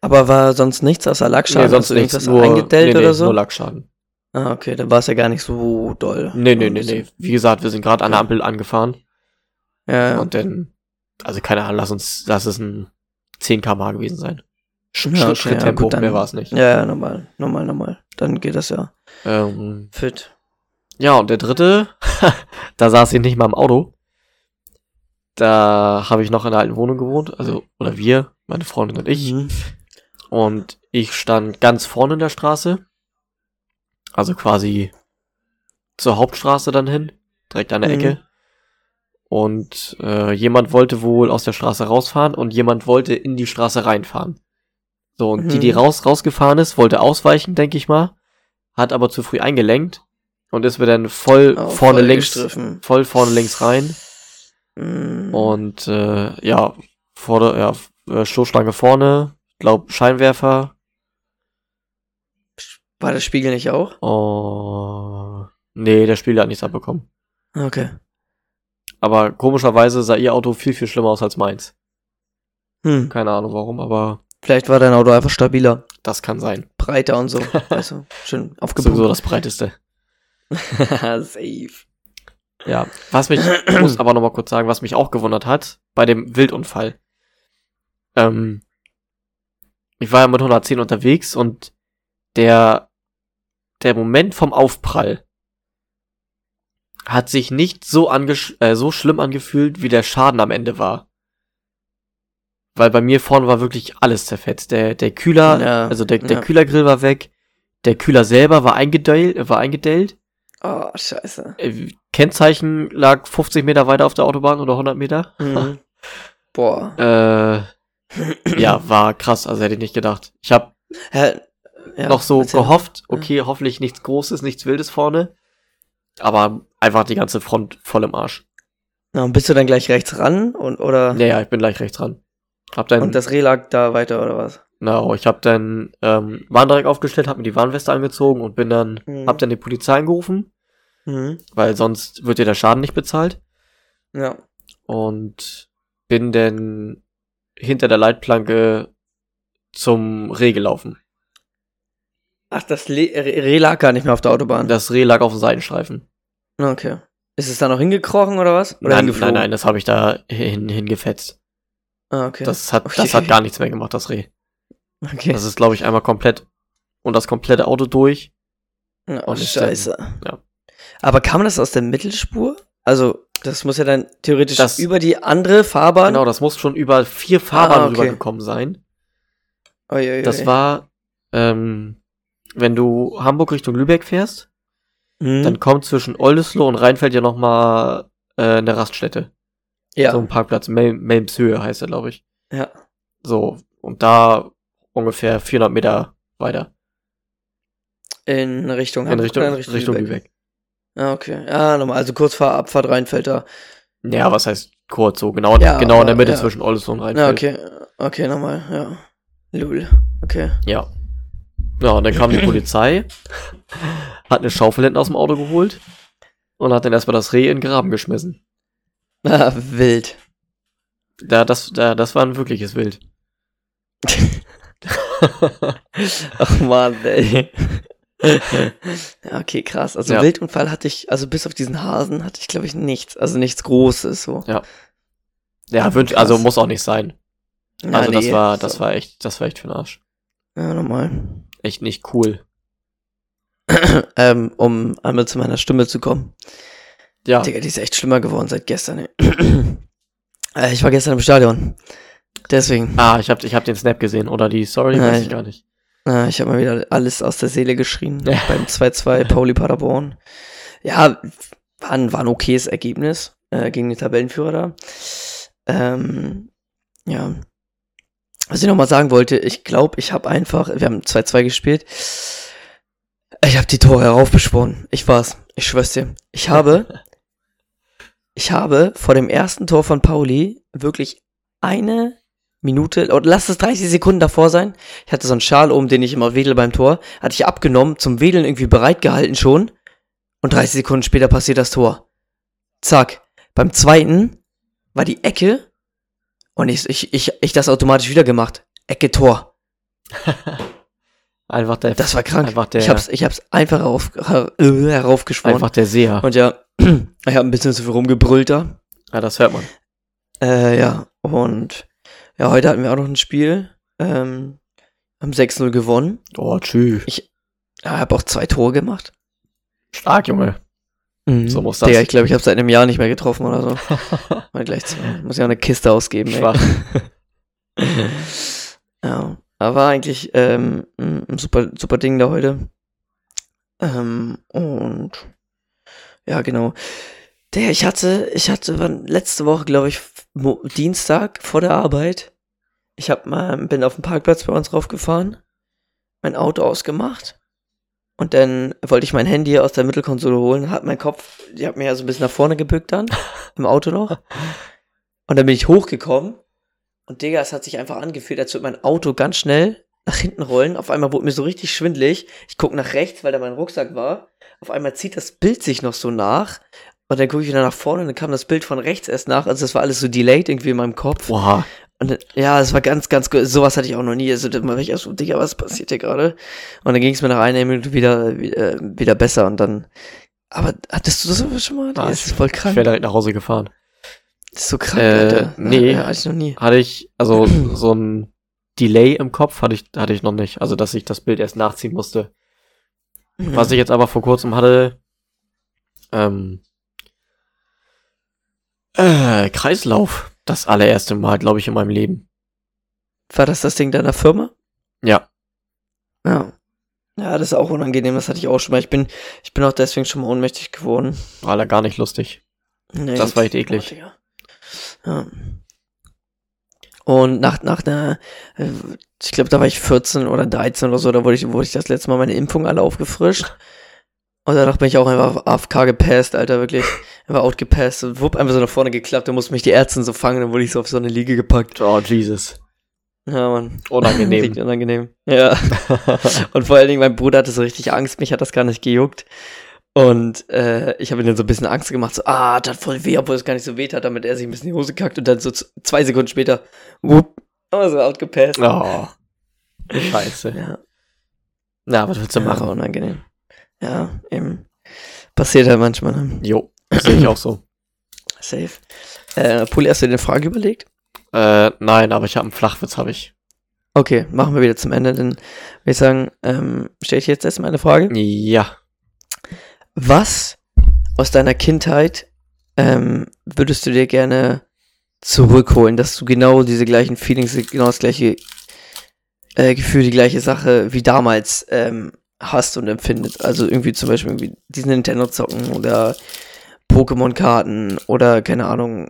Aber war sonst nichts außer Lackschaden? Nee, sonst nichts, irgendwas nur, eingedellt nee, nee, oder so? nur Lackschaden. Ah, okay, dann war es ja gar nicht so doll. Nee, nee, nee, nee. Wie gesagt, wir sind gerade an der Ampel angefahren Ja, ja. und dann, also keine Ahnung, lass uns, lass es ein 10 km gewesen sein. Sch Ja, okay, Schritt, ja, gut, dann- mehr war es nicht. ja, ja, normal, normal, normal. Dann geht das ja Ähm, fit. ja, und der dritte, da saß ich nicht mal im Auto. Da habe ich noch in der alten Wohnung gewohnt, also, oder wir, meine Freundin und ich. Mhm. Und ich stand ganz vorne in der Straße. Also quasi zur Hauptstraße dann hin, direkt an der Mhm. Ecke. Und äh, jemand wollte wohl aus der Straße rausfahren und jemand wollte in die Straße reinfahren. So, und die, die Mhm. raus, rausgefahren ist, wollte ausweichen, denke ich mal. Hat aber zu früh eingelenkt und ist mir dann voll Oh, vorne voll links, gestriffen. voll vorne links rein. Mhm. Und äh, ja, vor der, ja, äh, Stoßstange vorne, glaub Scheinwerfer, War der Spiegel nicht auch? Oh. Nee, der Spieler hat nichts abbekommen. Okay. Aber komischerweise sah ihr Auto viel, viel schlimmer aus als meins. Hm. Keine Ahnung warum, aber Vielleicht war dein Auto einfach stabiler, das kann sein. breiter und so. du, schön Sowieso aufgebogen. das breiteste. Safe. Ja. Was mich, ich muss aber nochmal kurz sagen, was mich auch gewundert hat, bei dem Wildunfall. Ähm, ich war ja mit 110 unterwegs und der, der Moment vom Aufprall hat sich nicht so angesch äh, so schlimm angefühlt, wie der Schaden am Ende war. Weil bei mir vorne war wirklich alles zerfetzt. Der, der Kühler, Ja, also der, der ja. Kühlergrill war weg. Der Kühler selber war eingedellt, war eingedellt. Oh, scheiße. Äh, Kennzeichen lag 50 Meter weiter auf der Autobahn oder 100 Meter. Mhm. Boah. Äh, ja, war krass, also hätte ich nicht gedacht. Ich habe? Ja, noch so gehofft, okay, hoffentlich nichts Großes, nichts Wildes vorne. Aber einfach die ganze Front voll im Arsch. Na, und bist du dann gleich rechts ran und oder Naja, ich bin gleich rechts dran. Hab dann, und das Reh lag da weiter oder was? no, ich hab dann ähm, Warndreieck aufgestellt, hab mir die Warnweste angezogen und bin dann, Mhm. hab dann die Polizei angerufen, Mhm. weil sonst wird dir der Schaden nicht bezahlt. Ja. Und bin dann hinter der Leitplanke zum Reh gelaufen. Ach, das Le Reh lag gar nicht mehr auf der Autobahn. Das Reh lag auf dem Seitenstreifen. okay. Ist es da noch hingekrochen oder was? Oder Nein, nein, nein, das habe ich da hin, hingefetzt. Ah, okay. Das hat, Okay. das hat gar nichts mehr gemacht, das Reh. okay. Das ist, glaube ich, einmal komplett und das komplette Auto durch. Oh, ist dann- scheiße. ja. Aber kam das aus der Mittelspur? Also, das muss ja dann theoretisch Das- über die andere Fahrbahn. Genau, das muss schon über vier Fahrbahnen Ah, okay. rübergekommen sein. Ui, ui. Das war, ähm, wenn du Hamburg Richtung Lübeck fährst, Mhm. dann kommt zwischen Oldesloe und Rheinfeld ja noch mal äh, eine Raststätte. Ja. So ein Parkplatz, Mel Melmshöhe heißt er, glaube ich. ja. So, und da ungefähr 400 Meter weiter. In Richtung In Richtung, oder Richtung, Lübeck. Ah, okay. Ja, nochmal. Also kurz vor Abfahrt Rheinfeld da. Ja, was heißt kurz so? Genau, Ja, genau in der aber, Mitte ja. zwischen Oldesloe und Ja, Rheinfeld. okay. Okay, nochmal. Ja. Lul. Okay. Ja. Ja, und dann kam die Polizei, hat eine Schaufel hinten aus dem Auto geholt und hat dann erstmal das Reh in den Graben geschmissen. Ah, wild. Da, das, da, das war ein wirkliches Wild. Ach man, ey. ja, okay, krass. Also Ja. Wildunfall hatte ich, also bis auf diesen Hasen hatte ich, glaube ich, nichts. Also nichts Großes so. Ja, wünsch, Krass. also muss auch nicht sein. Ja, Also das nee, war, das so. war echt, das war echt für den Arsch. Ja, normal. Echt nicht cool. ähm, um einmal zu meiner Stimme zu kommen. Ja, Digga, die ist echt schlimmer geworden seit gestern. Äh, ich war gestern im Stadion. Deswegen. ah, ich hab, ich hab den Snap gesehen oder die Story, weiß ich gar nicht. Äh, ich habe mal wieder alles aus der Seele geschrien. Ja. Beim 2-2 Pauli Paderborn. Ja, war ein, war ein okayes Ergebnis äh, gegen den Tabellenführer da. Ähm, ja. Was ich nochmal sagen wollte, ich glaube, ich habe einfach, wir haben 2-2 gespielt. Ich habe die Tore heraufbeschworen. Ich war's. Ich schwör's dir. Ich habe, ich habe vor dem ersten Tor von Pauli wirklich eine Minute, oder lass es 30 Sekunden davor sein. Ich hatte so einen Schal oben, den ich immer wedel beim Tor. Hatte ich abgenommen, zum Wedeln irgendwie bereit gehalten schon. Und 30 Sekunden später passiert das Tor. Zack. Beim zweiten war die Ecke. Und ich, ich, ich, ich das automatisch wieder gemacht. Ecke, Tor. Einfach der, Das war krank. Einfach der, ich hab's, ich hab's einfach herauf, her, äh, heraufgeschworen. einfach der Seher. Und ja, ich habe ein bisschen zu viel rumgebrüllt da. Ja, das hört man. Äh, ja, und ja, heute hatten wir auch noch ein Spiel. Ähm, haben 6-0 gewonnen. Oh, tschüss. Ja, habe auch zwei Tore gemacht. Stark, Junge. Mhm. So muss das. Digga, ich glaube, ich habe seit einem Jahr nicht mehr getroffen oder so. Mal gleich zwei. Muss ja auch eine Kiste ausgeben. Schwach. Ja, aber war eigentlich ähm, ein ein super, super Ding da heute. Ähm, und ja, genau. Der, ich hatte, ich hatte wann, letzte Woche, glaube ich, Mo Dienstag vor der Arbeit. Ich hab mal, bin auf dem Parkplatz bei uns raufgefahren, mein Auto ausgemacht und dann wollte ich mein Handy aus der Mittelkonsole holen, hat mein Kopf, die hat mir ja so ein bisschen nach vorne gebückt dann, im Auto noch. Und dann bin ich hochgekommen und Digga, es hat sich einfach angefühlt, als würde mein Auto ganz schnell nach hinten rollen. Auf einmal wurde mir so richtig schwindlig. Ich guck nach rechts, weil da mein Rucksack war. Auf einmal zieht das Bild sich noch so nach. Und dann gucke ich wieder nach vorne und dann kam das Bild von rechts erst nach. Also das war alles so delayed irgendwie in meinem Kopf. Oha. Und ja, es war ganz, ganz gut. Sowas hatte ich auch noch nie. Also da war ich erst so, Digga, was passiert hier gerade? Und dann ging es mir nach einer Minute wieder, wieder, wieder besser und dann. Aber hattest du das schon mal? Nein, das ist voll Ich krank. wäre direkt nach Hause gefahren. Das ist so krank, Äh, Alter. nee. Ja, hatte ich noch nie. Hatte ich, also so ein Delay im Kopf hatte ich, hatte ich noch nicht. Also, dass ich das Bild erst nachziehen musste. Was ich jetzt aber vor kurzem hatte, ähm, äh, Kreislauf. Das allererste Mal, glaube ich, in meinem Leben. War das das Ding deiner Firma? Ja. Ja. Ja, das ist auch unangenehm, das hatte ich auch schon mal. Ich bin, ich bin auch deswegen schon mal ohnmächtig geworden. War da gar nicht lustig. Nee, Das war echt eklig. Ja. Und nach, nach einer, äh, ich glaube, da war ich 14 oder 13 oder so, da wurde ich, wurde ich das letzte Mal meine Impfung alle aufgefrischt. Und danach bin ich auch einfach AFK gepasst, Alter, wirklich. Einfach outgepasst und wupp, einfach so nach vorne geklappt, da musste mich die Ärzte so fangen, dann wurde ich so auf so eine Liege gepackt. Oh, Jesus. Ja, Mann. Unangenehm. Richtig unangenehm. Ja. Und vor allen Dingen, mein Bruder hatte so richtig Angst, mich hat das gar nicht gejuckt. Und äh, ich habe ihm dann so ein bisschen Angst gemacht, so, ah, das hat voll weh, obwohl es gar nicht so weh hat, damit er sich ein bisschen in die Hose kackt und dann so zwei Sekunden später, wupp, aber so outgepasst. oh. Scheiße. Ja, Na, was willst du ja, machen? unangenehm. Ja, eben. Passiert halt manchmal. Ne? Jo, das sehe ich auch so. Safe. Äh, Puli, hast du dir eine Frage überlegt? Äh, nein, aber ich habe einen Flachwitz, habe ich. Okay, machen wir wieder zum Ende, dann würde ich sagen, ähm, stelle ich jetzt erstmal eine Frage. Ja. Was aus deiner Kindheit ähm, würdest du dir gerne zurückholen, dass du genau diese gleichen Feelings, genau das gleiche äh, Gefühl, die gleiche Sache wie damals ähm, hast und empfindest? Also irgendwie zum Beispiel irgendwie diesen Nintendo zocken oder Pokémon-Karten oder keine Ahnung,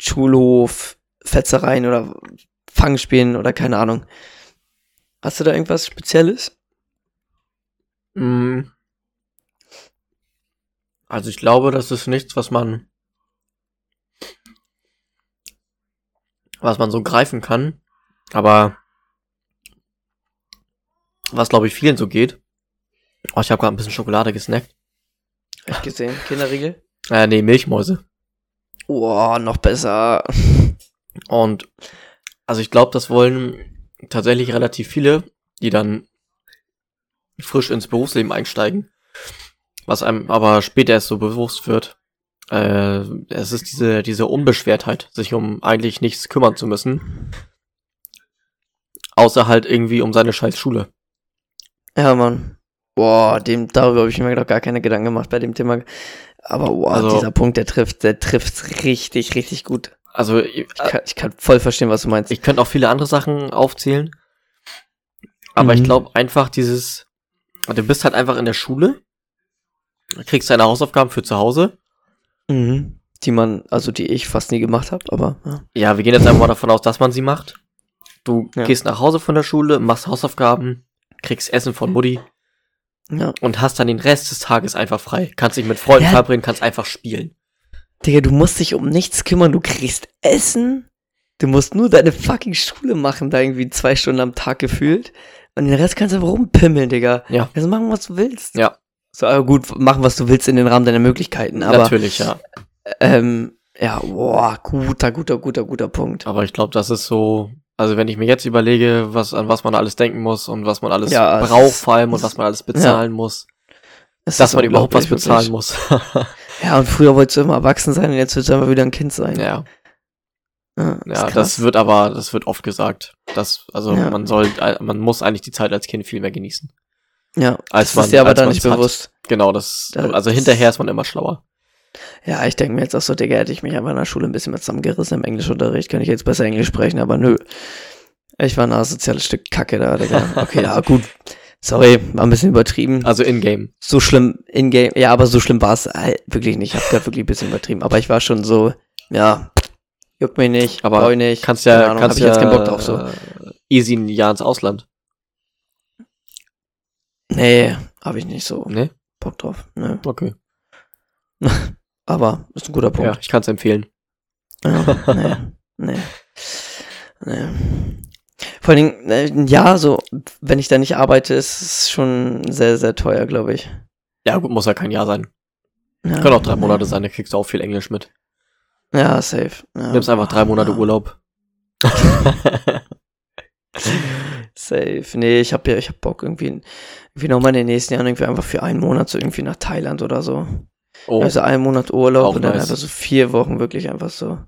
Schulhof, Fetzereien oder Fangspielen oder keine Ahnung. Hast du da irgendwas Spezielles? Mm. Also ich glaube, das ist nichts, was man was man so greifen kann, aber was glaube ich vielen so geht. Oh, ich habe gerade ein bisschen Schokolade gesnackt. Hab ich gesehen. Kinderriegel? Äh, nee, Milchmäuse. Oh, noch besser. Und also ich glaube, das wollen tatsächlich relativ viele, die dann frisch ins Berufsleben einsteigen. Was einem aber später erst so bewusst wird. Äh, es ist diese, diese Unbeschwertheit, sich um eigentlich nichts kümmern zu müssen. Außer halt irgendwie um seine scheiß Schule. Ja, Mann. Boah, dem, darüber habe ich mir noch gar keine Gedanken gemacht bei dem Thema. Aber boah, Also- dieser Punkt, der trifft, der trifft richtig, richtig gut. Also ich, Ich kann, ich kann voll verstehen, was du meinst. ich könnte auch viele andere Sachen aufzählen. Aber ich Mhm. glaube einfach dieses, du bist halt einfach in der Schule, kriegst deine Hausaufgaben für zu Hause mhm. Die man, also die ich fast nie gemacht habe, aber ja. Ja, wir gehen jetzt einfach mal davon aus, dass man sie macht. Du Ja. gehst nach Hause von der Schule, machst Hausaufgaben, kriegst Essen von Mutti ja. und hast dann den Rest des Tages einfach frei. Kannst dich mit Freunden Ja. verbringen, kannst einfach spielen. Digga, du musst dich um nichts kümmern, du kriegst Essen, Du musst nur deine fucking Schule machen, da irgendwie zwei Stunden am Tag gefühlt. Und den Rest kannst du einfach rumpimmeln, Digga. Ja. Also machen, was du willst. Ja. So, aber gut, machen, was du willst in den Rahmen deiner Möglichkeiten. Aber, Natürlich, ja. ähm, ja, boah, guter, guter, guter, guter Punkt. Aber ich glaube, das ist so, also wenn ich mir jetzt überlege, was, an was man alles denken muss und was man alles Ja, braucht vor allem und was man alles bezahlen muss, Es dass man überhaupt was bezahlen wirklich. muss. Ja, und früher wolltest du immer erwachsen sein und jetzt willst du einfach wieder ein Kind sein. ja, ja, ist ja das wird aber, das wird oft gesagt. Das, also Ja. man soll, man muss eigentlich die Zeit als Kind viel mehr genießen. Ja, als das man- ist dir aber dann nicht hat. bewusst. Genau, das, Das- also hinterher ist man immer schlauer. Ja, ich denke mir jetzt auch so, Digga, hätte ich mich einfach in der Schule ein bisschen mehr zusammengerissen im Englischunterricht, könnte ich jetzt besser Englisch sprechen, aber nö. Ich war ein asoziales Stück Kacke da, Digga. Okay, ja, gut. Sorry, war ein bisschen übertrieben. Also in-game. So schlimm in-game, ja, aber so schlimm war es halt wirklich nicht. Ich hab gerade wirklich ein bisschen übertrieben, aber ich war schon so, ja, juckt mich nicht, Aber nicht. Kannst ja, Ahnung, kannst hab ich ja jetzt keinen Bock drauf, so. äh, easy ein Jahr ins Ausland. Nee, habe ich nicht so Ne? Bock drauf. Nee. Okay. Aber ist ein guter Ja, Punkt. ich kann es empfehlen. Ja, nee, nee, nee. Vor allen Dingen, äh, ein Jahr so, wenn ich da nicht arbeite, ist es schon sehr, sehr teuer, glaube ich. Ja, gut, muss ja kein Jahr sein. Ja, Können auch drei Monate sein, da kriegst du auch viel Englisch mit. Ja, safe. Ja. Nimmst einfach drei Monate Ja. Urlaub. Safe. Nee, ich hab ja, ich hab Bock irgendwie, irgendwie nochmal in den nächsten Jahren irgendwie einfach für einen Monat so irgendwie nach Thailand oder so. oh, Also einen Monat Urlaub Auch und dann nice. einfach so vier Wochen wirklich einfach so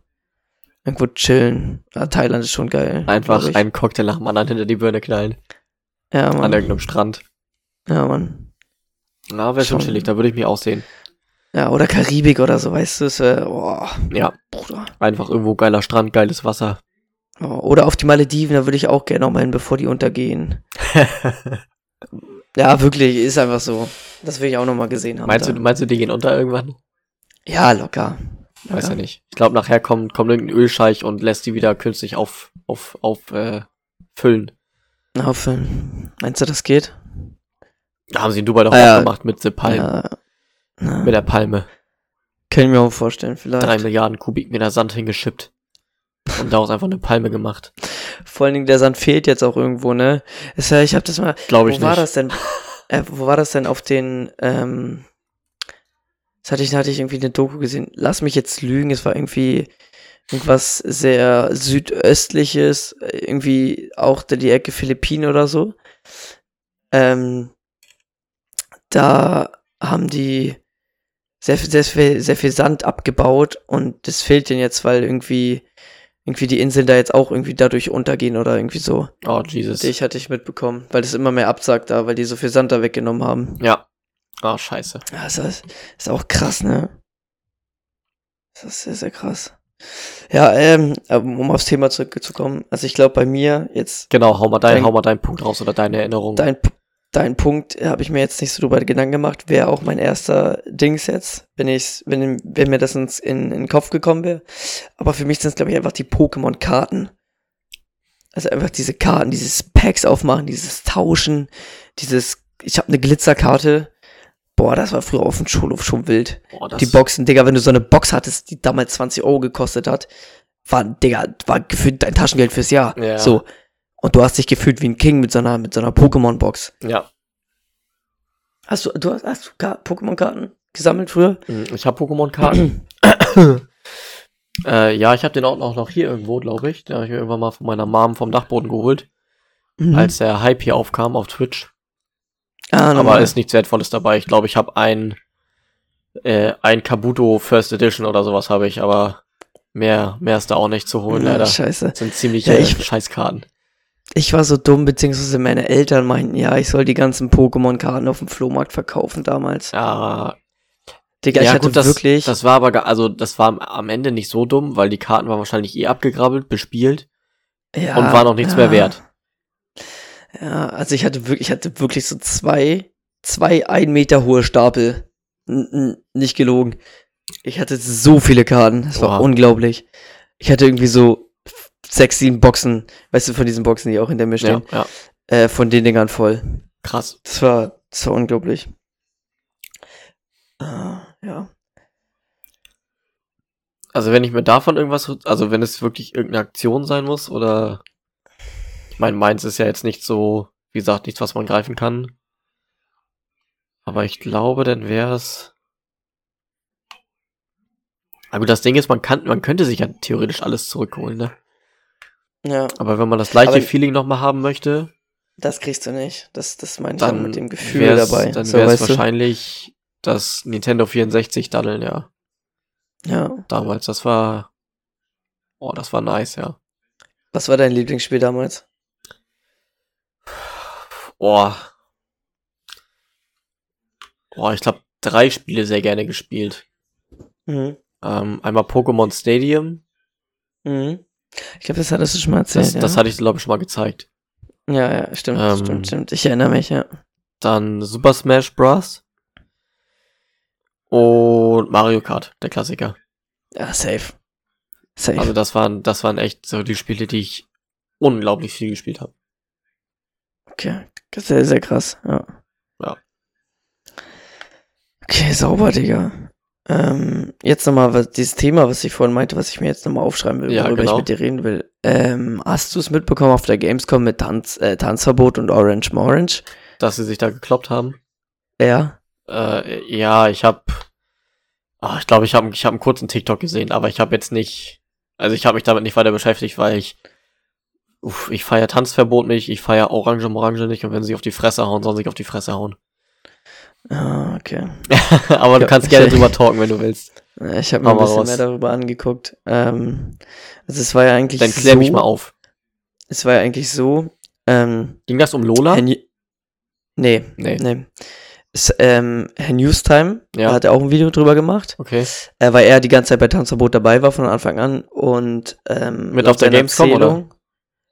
irgendwo chillen. Ja, Thailand ist schon geil. einfach einen Cocktail nach dem anderen hinter die Birne knallen. Ja, An Mann. irgendeinem Strand. Ja, Mann. Na, wäre schon chillig, da würde ich mich auch sehen. Ja, oder Karibik oder so, weißt du, es wär, oh, Ja, Bruder. einfach irgendwo geiler Strand, geiles Wasser. Oder auf die Malediven, da würde ich auch gerne noch mal hin, bevor die untergehen. Ja, wirklich, ist einfach so. Das will ich auch noch mal gesehen haben. meinst, da. du, meinst du, die gehen unter irgendwann? Ja, locker. Weiß ja locker. nicht. Ich glaube, nachher kommt, kommt irgendein Ölscheich und lässt die wieder künstlich auf, auf, auf, äh, füllen. Film. Meinst du, das geht? Da haben sie in Dubai doch Ah, auch ja. gemacht mit der Palme. Ja. Mit der Palme. kann ich mir auch vorstellen, vielleicht. Drei Milliarden Kubikmeter Sand hingeschippt. Und daraus einfach eine Palme gemacht. Vor allen Dingen, der Sand fehlt jetzt auch irgendwo, ne? Ist ja, ich hab das mal. Glaube Wo ich war nicht. das denn? Äh, wo war das denn auf den, ähm, das hatte ich, hatte ich irgendwie eine Doku gesehen. Lass mich jetzt lügen, es war irgendwie irgendwas sehr südöstliches, irgendwie auch die Ecke Philippinen oder so. Ähm, da haben die sehr, viel- sehr, sehr viel Sand abgebaut und das fehlt denen jetzt, weil irgendwie, irgendwie die Inseln da jetzt auch irgendwie dadurch untergehen oder irgendwie so. Oh, Jesus. Ich hatte ich mitbekommen, weil das immer mehr absagt da, weil die so viel Sand da weggenommen haben. Ja. Oh, scheiße. Ja, das ist, ist auch krass, ne? Das ist sehr, sehr krass. Ja, ähm, um aufs Thema zurückzukommen, also ich glaube bei mir jetzt, Genau, hau mal, dein, Dein- hau mal deinen Punkt raus oder deine Erinnerung. dein, dein Punkt habe ich mir jetzt nicht so drüber Gedanken gemacht, wäre auch mein erster Dings jetzt, wenn ich, wenn, wenn mir das ins, in, in den Kopf gekommen wäre. Aber für mich sind es, glaube ich, einfach die Pokémon-Karten. Also einfach diese Karten, dieses Packs aufmachen, dieses Tauschen, dieses, ich habe eine Glitzerkarte. Boah, das war früher auf dem Schulhof schon wild. Boah, Die Boxen, Digga, wenn du so eine Box hattest, die damals 20 Euro gekostet hat, war, Digga, war gefühlt dein Taschengeld fürs Jahr. Ja. So. Und du hast dich gefühlt wie ein King mit so einer, mit so einer Pokémon-Box. Ja. Hast du, du hast, hast du Ka- Pokémon-Karten gesammelt früher? Hm, Ich habe Pokémon-Karten. äh, ja, ich habe den auch noch, noch hier irgendwo, glaube ich. Den habe ich mir irgendwann mal von meiner Mom vom Dachboden geholt, Mhm. als der Hype hier aufkam auf Twitch. ah, Aber normal. ist nichts Wertvolles dabei. Ich glaube, ich habe ein, äh, ein Kabuto First Edition oder sowas habe ich, aber mehr, mehr ist da auch nicht zu holen, Ja, leider. Scheiße. Das sind ziemlich Ja, äh, ich- Scheißkarten. Ich war so dumm, beziehungsweise meine Eltern meinten, ja, ich soll die ganzen Pokémon-Karten auf dem Flohmarkt verkaufen damals. Ja, Digga, ich ja hatte gut, das, wirklich. das war aber, also das war am- Ende nicht so dumm, weil die Karten waren wahrscheinlich eh abgegrabbelt, bespielt. ja, und war noch nichts mehr wert. Ja, also ich hatte wirklich, ich hatte wirklich so zwei, zwei ein Meter hohe Stapel. N n nicht gelogen. Ich hatte so viele Karten. Das war Oha. unglaublich. Ich hatte irgendwie so sechs, sieben Boxen, weißt du, von diesen Boxen, die auch hinter mir Ja, stehen, ja, äh, von den Dingern voll. krass. Das war, das war unglaublich. Ah, ja. Also wenn ich mir davon irgendwas, also wenn es wirklich irgendeine Aktion sein muss oder ich meine, meins ist ja jetzt nicht so, wie gesagt, nichts, was man greifen kann. Aber ich glaube, dann wäre es. Aber das Ding ist, man kann, man könnte sich ja theoretisch alles zurückholen, ne? Ja, Aber wenn man das gleiche Aber- Feeling nochmal haben möchte, das kriegst du nicht. Das, das meine ich dann mit dem Gefühl dabei. Dann so, wäre es weißt du? wahrscheinlich das Nintendo 64 Daddeln, ja. Ja. Damals, das war. Oh, das war nice, ja. Was war dein Lieblingsspiel damals? Oh. Oh, ich glaube, drei Spiele sehr gerne gespielt. Mhm. Ähm, einmal Pokémon Stadium. Mhm. Ich glaube, das hattest du schon mal erzählt. Das, ja? das hatte ich, glaube ich, schon mal gezeigt. ja, ja, stimmt, Ähm, stimmt, stimmt. Ich erinnere mich, ja. Dann Super Smash Bros. Und Mario Kart, der Klassiker. Ja, safe. Safe. Also das waren, das waren echt so die Spiele, die ich unglaublich viel gespielt habe. okay, sehr, sehr krass, ja. Ja. Okay, sauber, Digga. Ähm, jetzt nochmal dieses Thema, was ich vorhin meinte, was ich mir jetzt nochmal aufschreiben will, Ja, worüber genau. ich mit dir reden will. Ähm, hast du es mitbekommen auf der Gamescom mit Tanz, äh, Tanzverbot und Orange Morange? Dass sie sich da gekloppt haben. Ja. Äh, ja, ich habe, ah, ich glaube, ich habe, ich habe einen kurzen TikTok gesehen, aber ich habe jetzt nicht, also ich habe mich damit nicht weiter beschäftigt, weil ich, uff, ich feier Tanzverbot nicht, ich feier Orange Morange nicht und wenn sie auf die Fresse hauen, sollen sie sich auf die Fresse hauen. Ah, okay. aber du kannst gerne drüber talken, wenn du willst. Ich habe mir Hau ein bisschen raus. mehr darüber angeguckt. Ähm, also es war ja eigentlich Dann klär so, mich mal auf. es war ja eigentlich so, ähm, Ging das um Lola? Herr New- nee, Nee. nee. Es, ähm, Herr Newstime Ja. hat auch ein Video drüber gemacht, Okay. äh, weil er die ganze Zeit bei Tanzverbot dabei war von Anfang an und ähm, Mit auf der Gamescom, oder?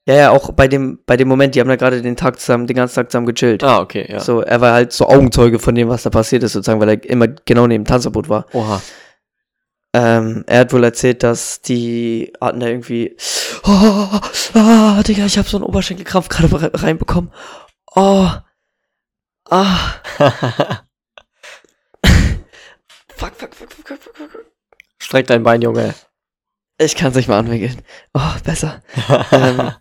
Ja, ja, auch bei dem, bei dem Moment, die haben da gerade den Tag zusammen, den ganzen Tag zusammen gechillt. Ah, okay, ja. So, er war halt so Augenzeuge von dem, was da passiert ist, sozusagen, weil er immer genau neben Tanzverbot war. Oha. Ähm, er hat wohl erzählt, dass die hatten da irgendwie, oh, ah, Digga, ich habe so einen Oberschenkelkrampf gerade re- reinbekommen. Oh, ah, fuck, fuck, fuck, fuck, fuck, fuck, fuck. Streck dein Bein, Junge. Ich kann es nicht mal anwickeln. Oh, besser. ähm,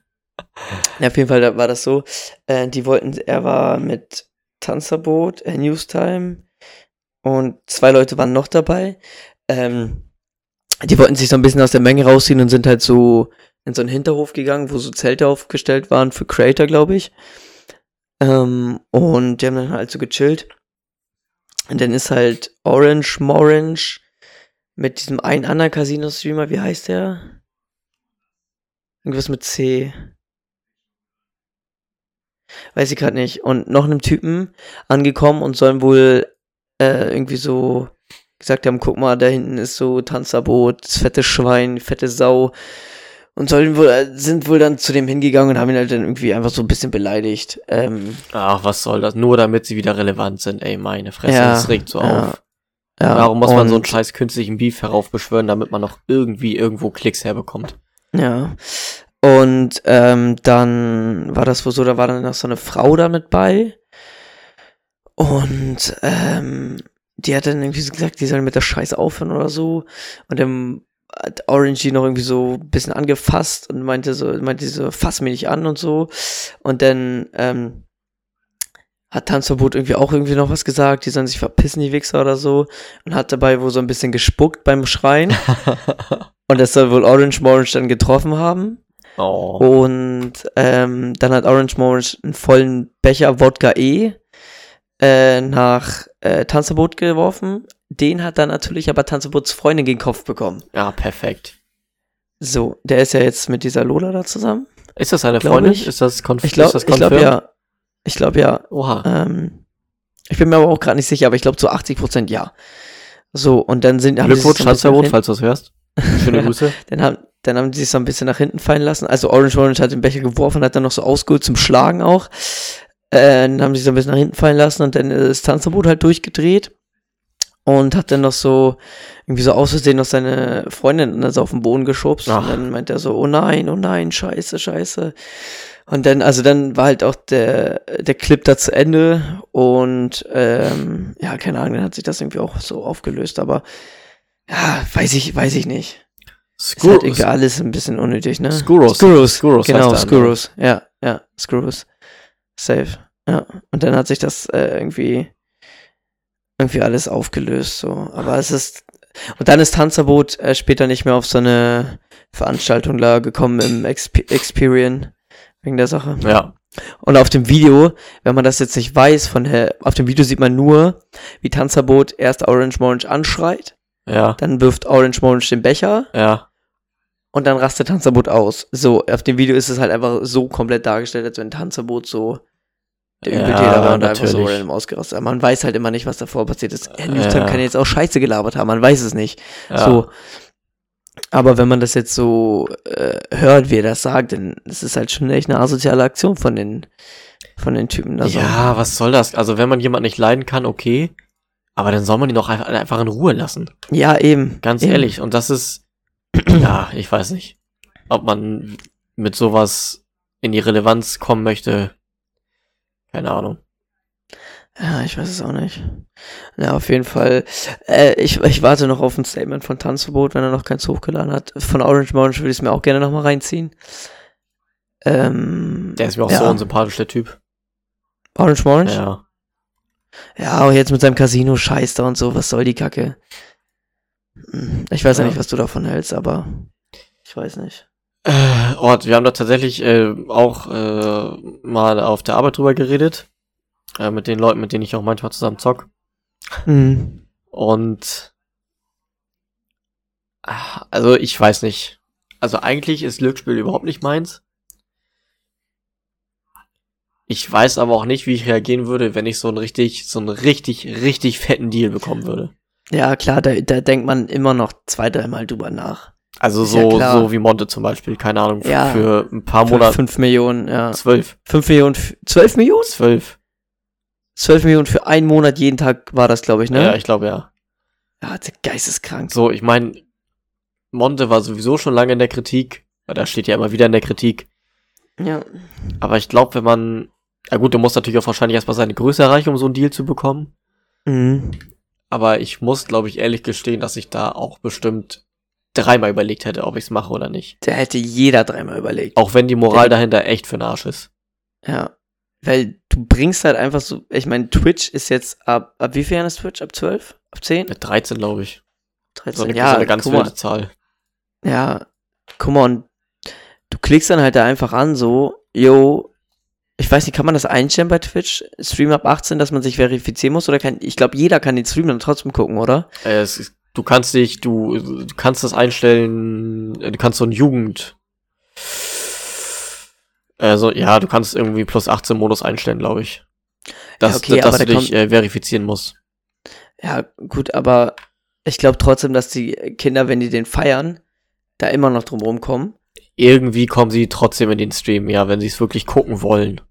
ja, auf jeden Fall war das so. Äh, die wollten, er war mit Tanzverbot, äh, Newstime und zwei Leute waren noch dabei. Ähm, die wollten sich so ein bisschen aus der Menge rausziehen und sind halt so in so einen Hinterhof gegangen, wo so Zelte aufgestellt waren für Creator, glaube ich. Ähm, und die haben dann halt so gechillt. Und dann ist halt Orange Morange mit diesem einen anderen Casino-Streamer, wie heißt der? Irgendwas mit C. Weiß ich gerade nicht. Und noch einem Typen angekommen und sollen wohl äh, irgendwie so gesagt haben, guck mal, da hinten ist so Tanzverbot, das fette Schwein, fette Sau. Und sollen wohl, äh, sind wohl dann zu dem hingegangen und haben ihn halt dann irgendwie einfach so ein bisschen beleidigt. Ähm, Ach, was soll das? Nur damit sie wieder relevant sind, ey, meine Fresse, Ja, das regt so ja, auf. ja, Warum muss man so einen scheiß künstlichen Beef heraufbeschwören, damit man noch irgendwie irgendwo Klicks herbekommt? Ja. Und ähm, dann war das wohl so, da war dann noch so eine Frau da mit bei. Und ähm, die hat dann irgendwie so gesagt, die sollen mit der Scheiße aufhören oder so. Und dann hat Orange die noch irgendwie so ein bisschen angefasst und meinte so, meinte so, fass mich nicht an und so. Und dann ähm, hat Tanzverbot irgendwie auch irgendwie noch was gesagt, die sollen sich verpissen, die Wichser oder so. Und hat dabei wohl so ein bisschen gespuckt beim Schreien. Und das soll wohl Orange Morange dann getroffen haben. Oh. Und ähm, dann hat Orange Morange einen vollen Becher Wodka E äh, nach äh, Tanzverbot geworfen. Den hat dann natürlich aber Tanzverbots Freundin gegen den Kopf bekommen. Ja, perfekt. So, der ist ja jetzt mit dieser Lola da zusammen. Ist das eine Glaub Freundin? ich. Ist das konf Ich glaube, das confirmed? ja. Ich glaube ja. Oha. Ähm, ich bin mir aber auch gerade nicht sicher, aber ich glaube zu 80% ja. So, und dann sind Glückwunsch, Tanzverbot, falls du es hörst. Schöne Grüße. Dann haben, dann haben die sich so ein bisschen nach hinten fallen lassen. Also Orange Orange hat den Becher geworfen, hat dann noch so ausgeholt zum Schlagen auch. Äh, dann haben sie sich so ein bisschen nach hinten fallen lassen und dann ist das Tanzverbot halt durchgedreht und hat dann noch so irgendwie so aus Versehen noch seine Freundin also auf den Boden geschubst. Ach. Und dann meint er so, oh nein, oh nein, scheiße, scheiße. Und dann, also dann war halt auch der, der Clip da zu Ende und ähm, ja, keine Ahnung, dann hat sich das irgendwie auch so aufgelöst, aber ja, weiß ich, weiß ich nicht. Ist halt irgendwie alles ein bisschen unnötig, ne? Skuros. Skuros. Skuros genau. Skuros. Ja, ja, Skuros. Safe. Ja. Und dann hat sich das äh, irgendwie irgendwie alles aufgelöst, so. Aber es ist. Und dann ist Tanzverbot äh, später nicht mehr auf so eine Veranstaltung da gekommen im Exp Experian. Wegen der Sache. Ja. Und auf dem Video, wenn man das jetzt nicht weiß, von der, auf dem Video sieht man nur, wie Tanzverbot erst Orange Morange anschreit, Ja. dann wirft Orange Morange den Becher Ja. Und dann rastet Tanzverbot aus. So, auf dem Video ist es halt einfach so komplett dargestellt, als wenn Tanzverbot so der Ja, Übeltäter war und einfach so natürlich. random ausgerastet. Aber man weiß halt immer nicht, was davor passiert ist. Herr Newstime Ja. kann jetzt auch Scheiße gelabert haben, man weiß es nicht. ja. So. Aber wenn man das jetzt so äh, hört, wie er das sagt, dann ist es halt schon echt eine asoziale Aktion von den, von den Typen. da so. ja, was soll das? Also, wenn man jemanden nicht leiden kann, okay. Aber dann soll man ihn doch einfach, einfach in Ruhe lassen. ja, eben. Ganz eben. ehrlich. Und das ist, ja, ich weiß nicht, ob man mit sowas in die Relevanz kommen möchte. Keine Ahnung. Ja, ich weiß es auch nicht. Na, auf jeden Fall. Äh, ich, ich warte noch auf ein Statement von Tanzverbot, wenn er noch keins hochgeladen hat. Von Orange Morange würde ich es mir auch gerne nochmal reinziehen. Ähm, Der ist mir auch ja. so unsympathisch, der Typ. Orange Morange? Ja. Ja, aber jetzt mit seinem Casino-Scheiß da und so, was soll die Kacke? Hm, Ich weiß ja nicht, was du davon hältst, aber ich weiß nicht. Äh, Ort, wir haben da tatsächlich äh, auch äh, mal auf der Arbeit drüber geredet. Äh, mit den Leuten, mit denen ich auch manchmal zusammen zock. Hm. Und ah, also ich weiß nicht. Also eigentlich ist Glücksspiel überhaupt nicht meins. Ich weiß aber auch nicht, wie ich reagieren würde, wenn ich so einen richtig, so einen richtig, richtig fetten Deal bekommen würde. Ja, klar, da, da denkt man immer noch zwei, dreimal drüber nach. Also Ist ja so, so wie Monte zum Beispiel, keine Ahnung, Ja. für ein paar Monate, fünf Millionen, ja. zwölf, Fünf Millionen, zwölf Millionen? zwölf. Zwölf Millionen für einen Monat jeden Tag war das, glaube ich, ne? Ja, ich glaube ja. Ja, der geisteskrank. So, ich meine, Monte war sowieso schon lange in der Kritik, weil da steht ja immer wieder in der Kritik. Ja. Aber ich glaube, wenn man, ja gut, du musst natürlich auch wahrscheinlich erstmal seine Größe erreichen, um so einen Deal zu bekommen. Mhm. Aber ich muss, glaube ich, ehrlich gestehen, dass ich da auch bestimmt dreimal überlegt hätte, ob ich es mache oder nicht. Da hätte jeder dreimal überlegt. Auch wenn die Moral Der- dahinter echt für den Arsch ist. Ja. Weil du bringst halt einfach so, ich meine, Twitch ist jetzt ab, ab wie viel Jahren ist Twitch? Ab 12? Ab 10? Mit 13, glaube ich. 13? So eine, ja, so eine ganz wilde Zahl. Ja, guck mal, und du klickst dann halt da einfach an, so, yo, ich weiß nicht, kann man das einstellen bei Twitch? Stream ab 18, dass man sich verifizieren muss? Oder kann, ich glaube, jeder kann den Stream dann trotzdem gucken, oder? Äh, ist, du kannst dich, du, du kannst das einstellen, äh, du kannst so ein Jugend. Also, ja, du kannst irgendwie plus 18 Modus einstellen, glaube ich. Dass, Ja, okay, dass aber du da dich äh, verifizieren musst. Ja, gut, aber ich glaube trotzdem, dass die Kinder, wenn die den feiern, da immer noch drum rumkommen. Irgendwie kommen sie trotzdem in den Stream, ja, wenn sie es wirklich gucken wollen.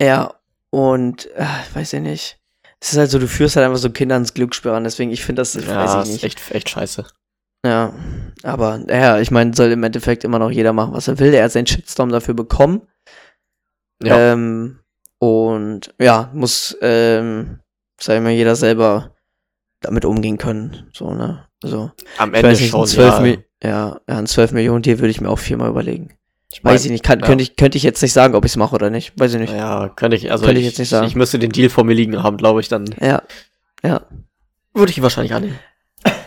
Ja, und, äh, weiß ich nicht. Es ist halt so, du führst halt einfach so Kinder ins Glücksspiel an, deswegen, ich finde das, ich ja, weiß ist ich nicht. echt, echt scheiße. Ja, aber, ja, ich meine, soll im Endeffekt immer noch jeder machen, was er will. Er hat seinen Shitstorm dafür bekommen. Ja. Ähm, und ja, muss, ähm, sag ich mal, jeder selber damit umgehen können. So, ne? Also, Am Ende weiß nicht, schon, ein 12 ja. Mi- ja, ja, ein 12 Millionen Deal würde ich mir auch viermal überlegen. Ich mein, Weiß ich nicht, kann, ja. könnte, ich, könnte ich jetzt nicht sagen, ob ich es mache oder nicht. Weiß ich nicht. Ja, könnte ich, also Könnte ich ich, jetzt nicht sagen. ich müsste den Deal vor mir liegen haben, glaube ich, dann Ja, ja. würde ich ihn wahrscheinlich annehmen.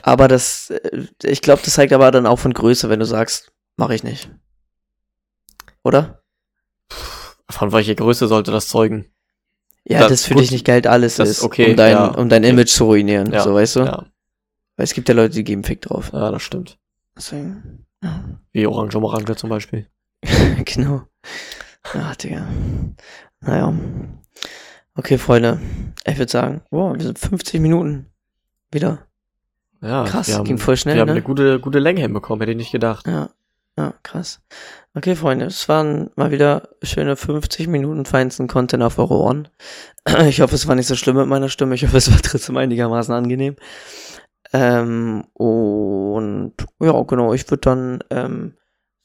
Aber das, äh, ich glaube, das zeigt aber dann auch von Größe, wenn du sagst, mache ich nicht. Oder? Von welcher Größe sollte das zeugen? Ja, Das- das, für gut, dich nicht Geld alles das- ist, okay, um dein, ja, um dein okay. Image zu ruinieren. Ja, so, weißt du? Ja, Weil es gibt ja Leute, die geben Fick drauf. ja, das stimmt. Deswegen, ja. Wie Orange Orange zum Beispiel. genau. Ach, Digga. Naja. Okay, Freunde. Ich würde sagen, wow, wir sind 50 Minuten wieder. Ja, Krass, wir haben, ging voll schnell, wir haben ne? eine gute, gute Länge hinbekommen, hätte ich nicht gedacht. Ja, ja, krass. Okay, Freunde, es waren mal wieder schöne 50 Minuten feinsten Content auf eure Ohren. Ich hoffe, es war nicht so schlimm mit meiner Stimme. Ich hoffe, es war trotzdem einigermaßen angenehm. Ähm, und ja, genau, ich würde dann ähm,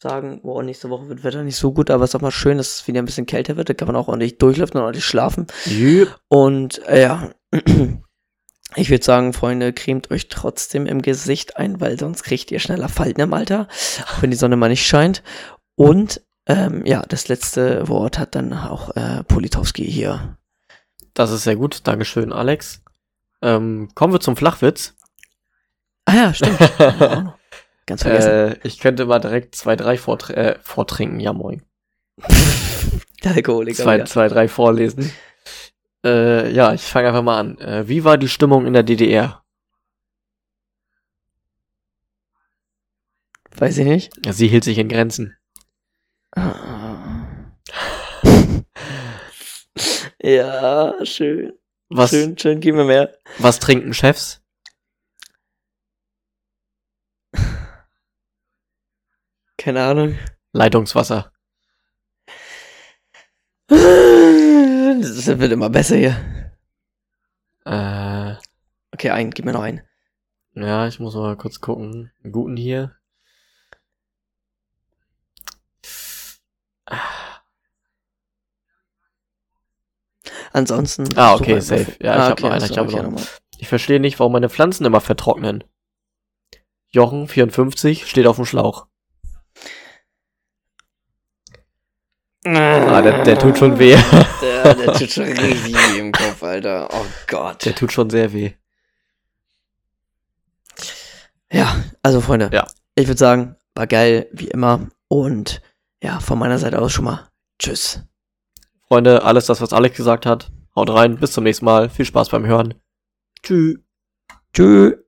sagen, boah, nächste Woche wird Wetter nicht so gut, aber es ist auch mal schön, dass es wieder ein bisschen kälter wird. Da kann man auch ordentlich durchlüften und ordentlich schlafen. Jüp. Und äh, ja, Ich würde sagen, Freunde, cremt euch trotzdem im Gesicht ein, weil sonst kriegt ihr schneller Falten im Alter, auch wenn die Sonne mal nicht scheint. Und ähm, ja, das letzte Wort hat dann auch äh, Politowski hier. Das ist sehr gut. Dankeschön, Alex. Ähm, kommen wir zum Flachwitz. Ah ja, stimmt. Ja, Ganz vergessen. Äh, ich könnte mal direkt zwei, drei vortr äh, vortrinken. Ja, moin. Der Alkoholiker. Zwei, wieder. zwei, drei vorlesen. Äh, ja, ich fange einfach mal an. Äh, wie war die Stimmung in der DDR? Weiß ich nicht. Ja, sie hielt sich in Grenzen. Ah. ja, schön. Was, Schön, schön, gib mir mehr. was trinken Chefs? Keine Ahnung. Leitungswasser. Das wird immer besser hier. Äh, Okay, einen, gib mir noch einen. ja, ich muss mal kurz gucken. Einen guten hier. Ansonsten. Ah, okay, safe. Ja, ich hab noch einen, ich du, hab noch nochmal. Ich verstehe nicht, warum meine Pflanzen immer vertrocknen. Jochen, 54, steht auf dem Schlauch. Ah, der, der tut schon weh. Der, der tut schon richtig weh im Kopf, Alter. Oh Gott. Der tut schon sehr weh. Ja, also Freunde. Ja. Ich würde sagen, war geil, wie immer. Und ja, von meiner Seite aus schon mal Tschüss. Freunde, alles das, was Alex gesagt hat. Haut rein, bis zum nächsten Mal. Viel Spaß beim Hören. Tschüss. Tschüss.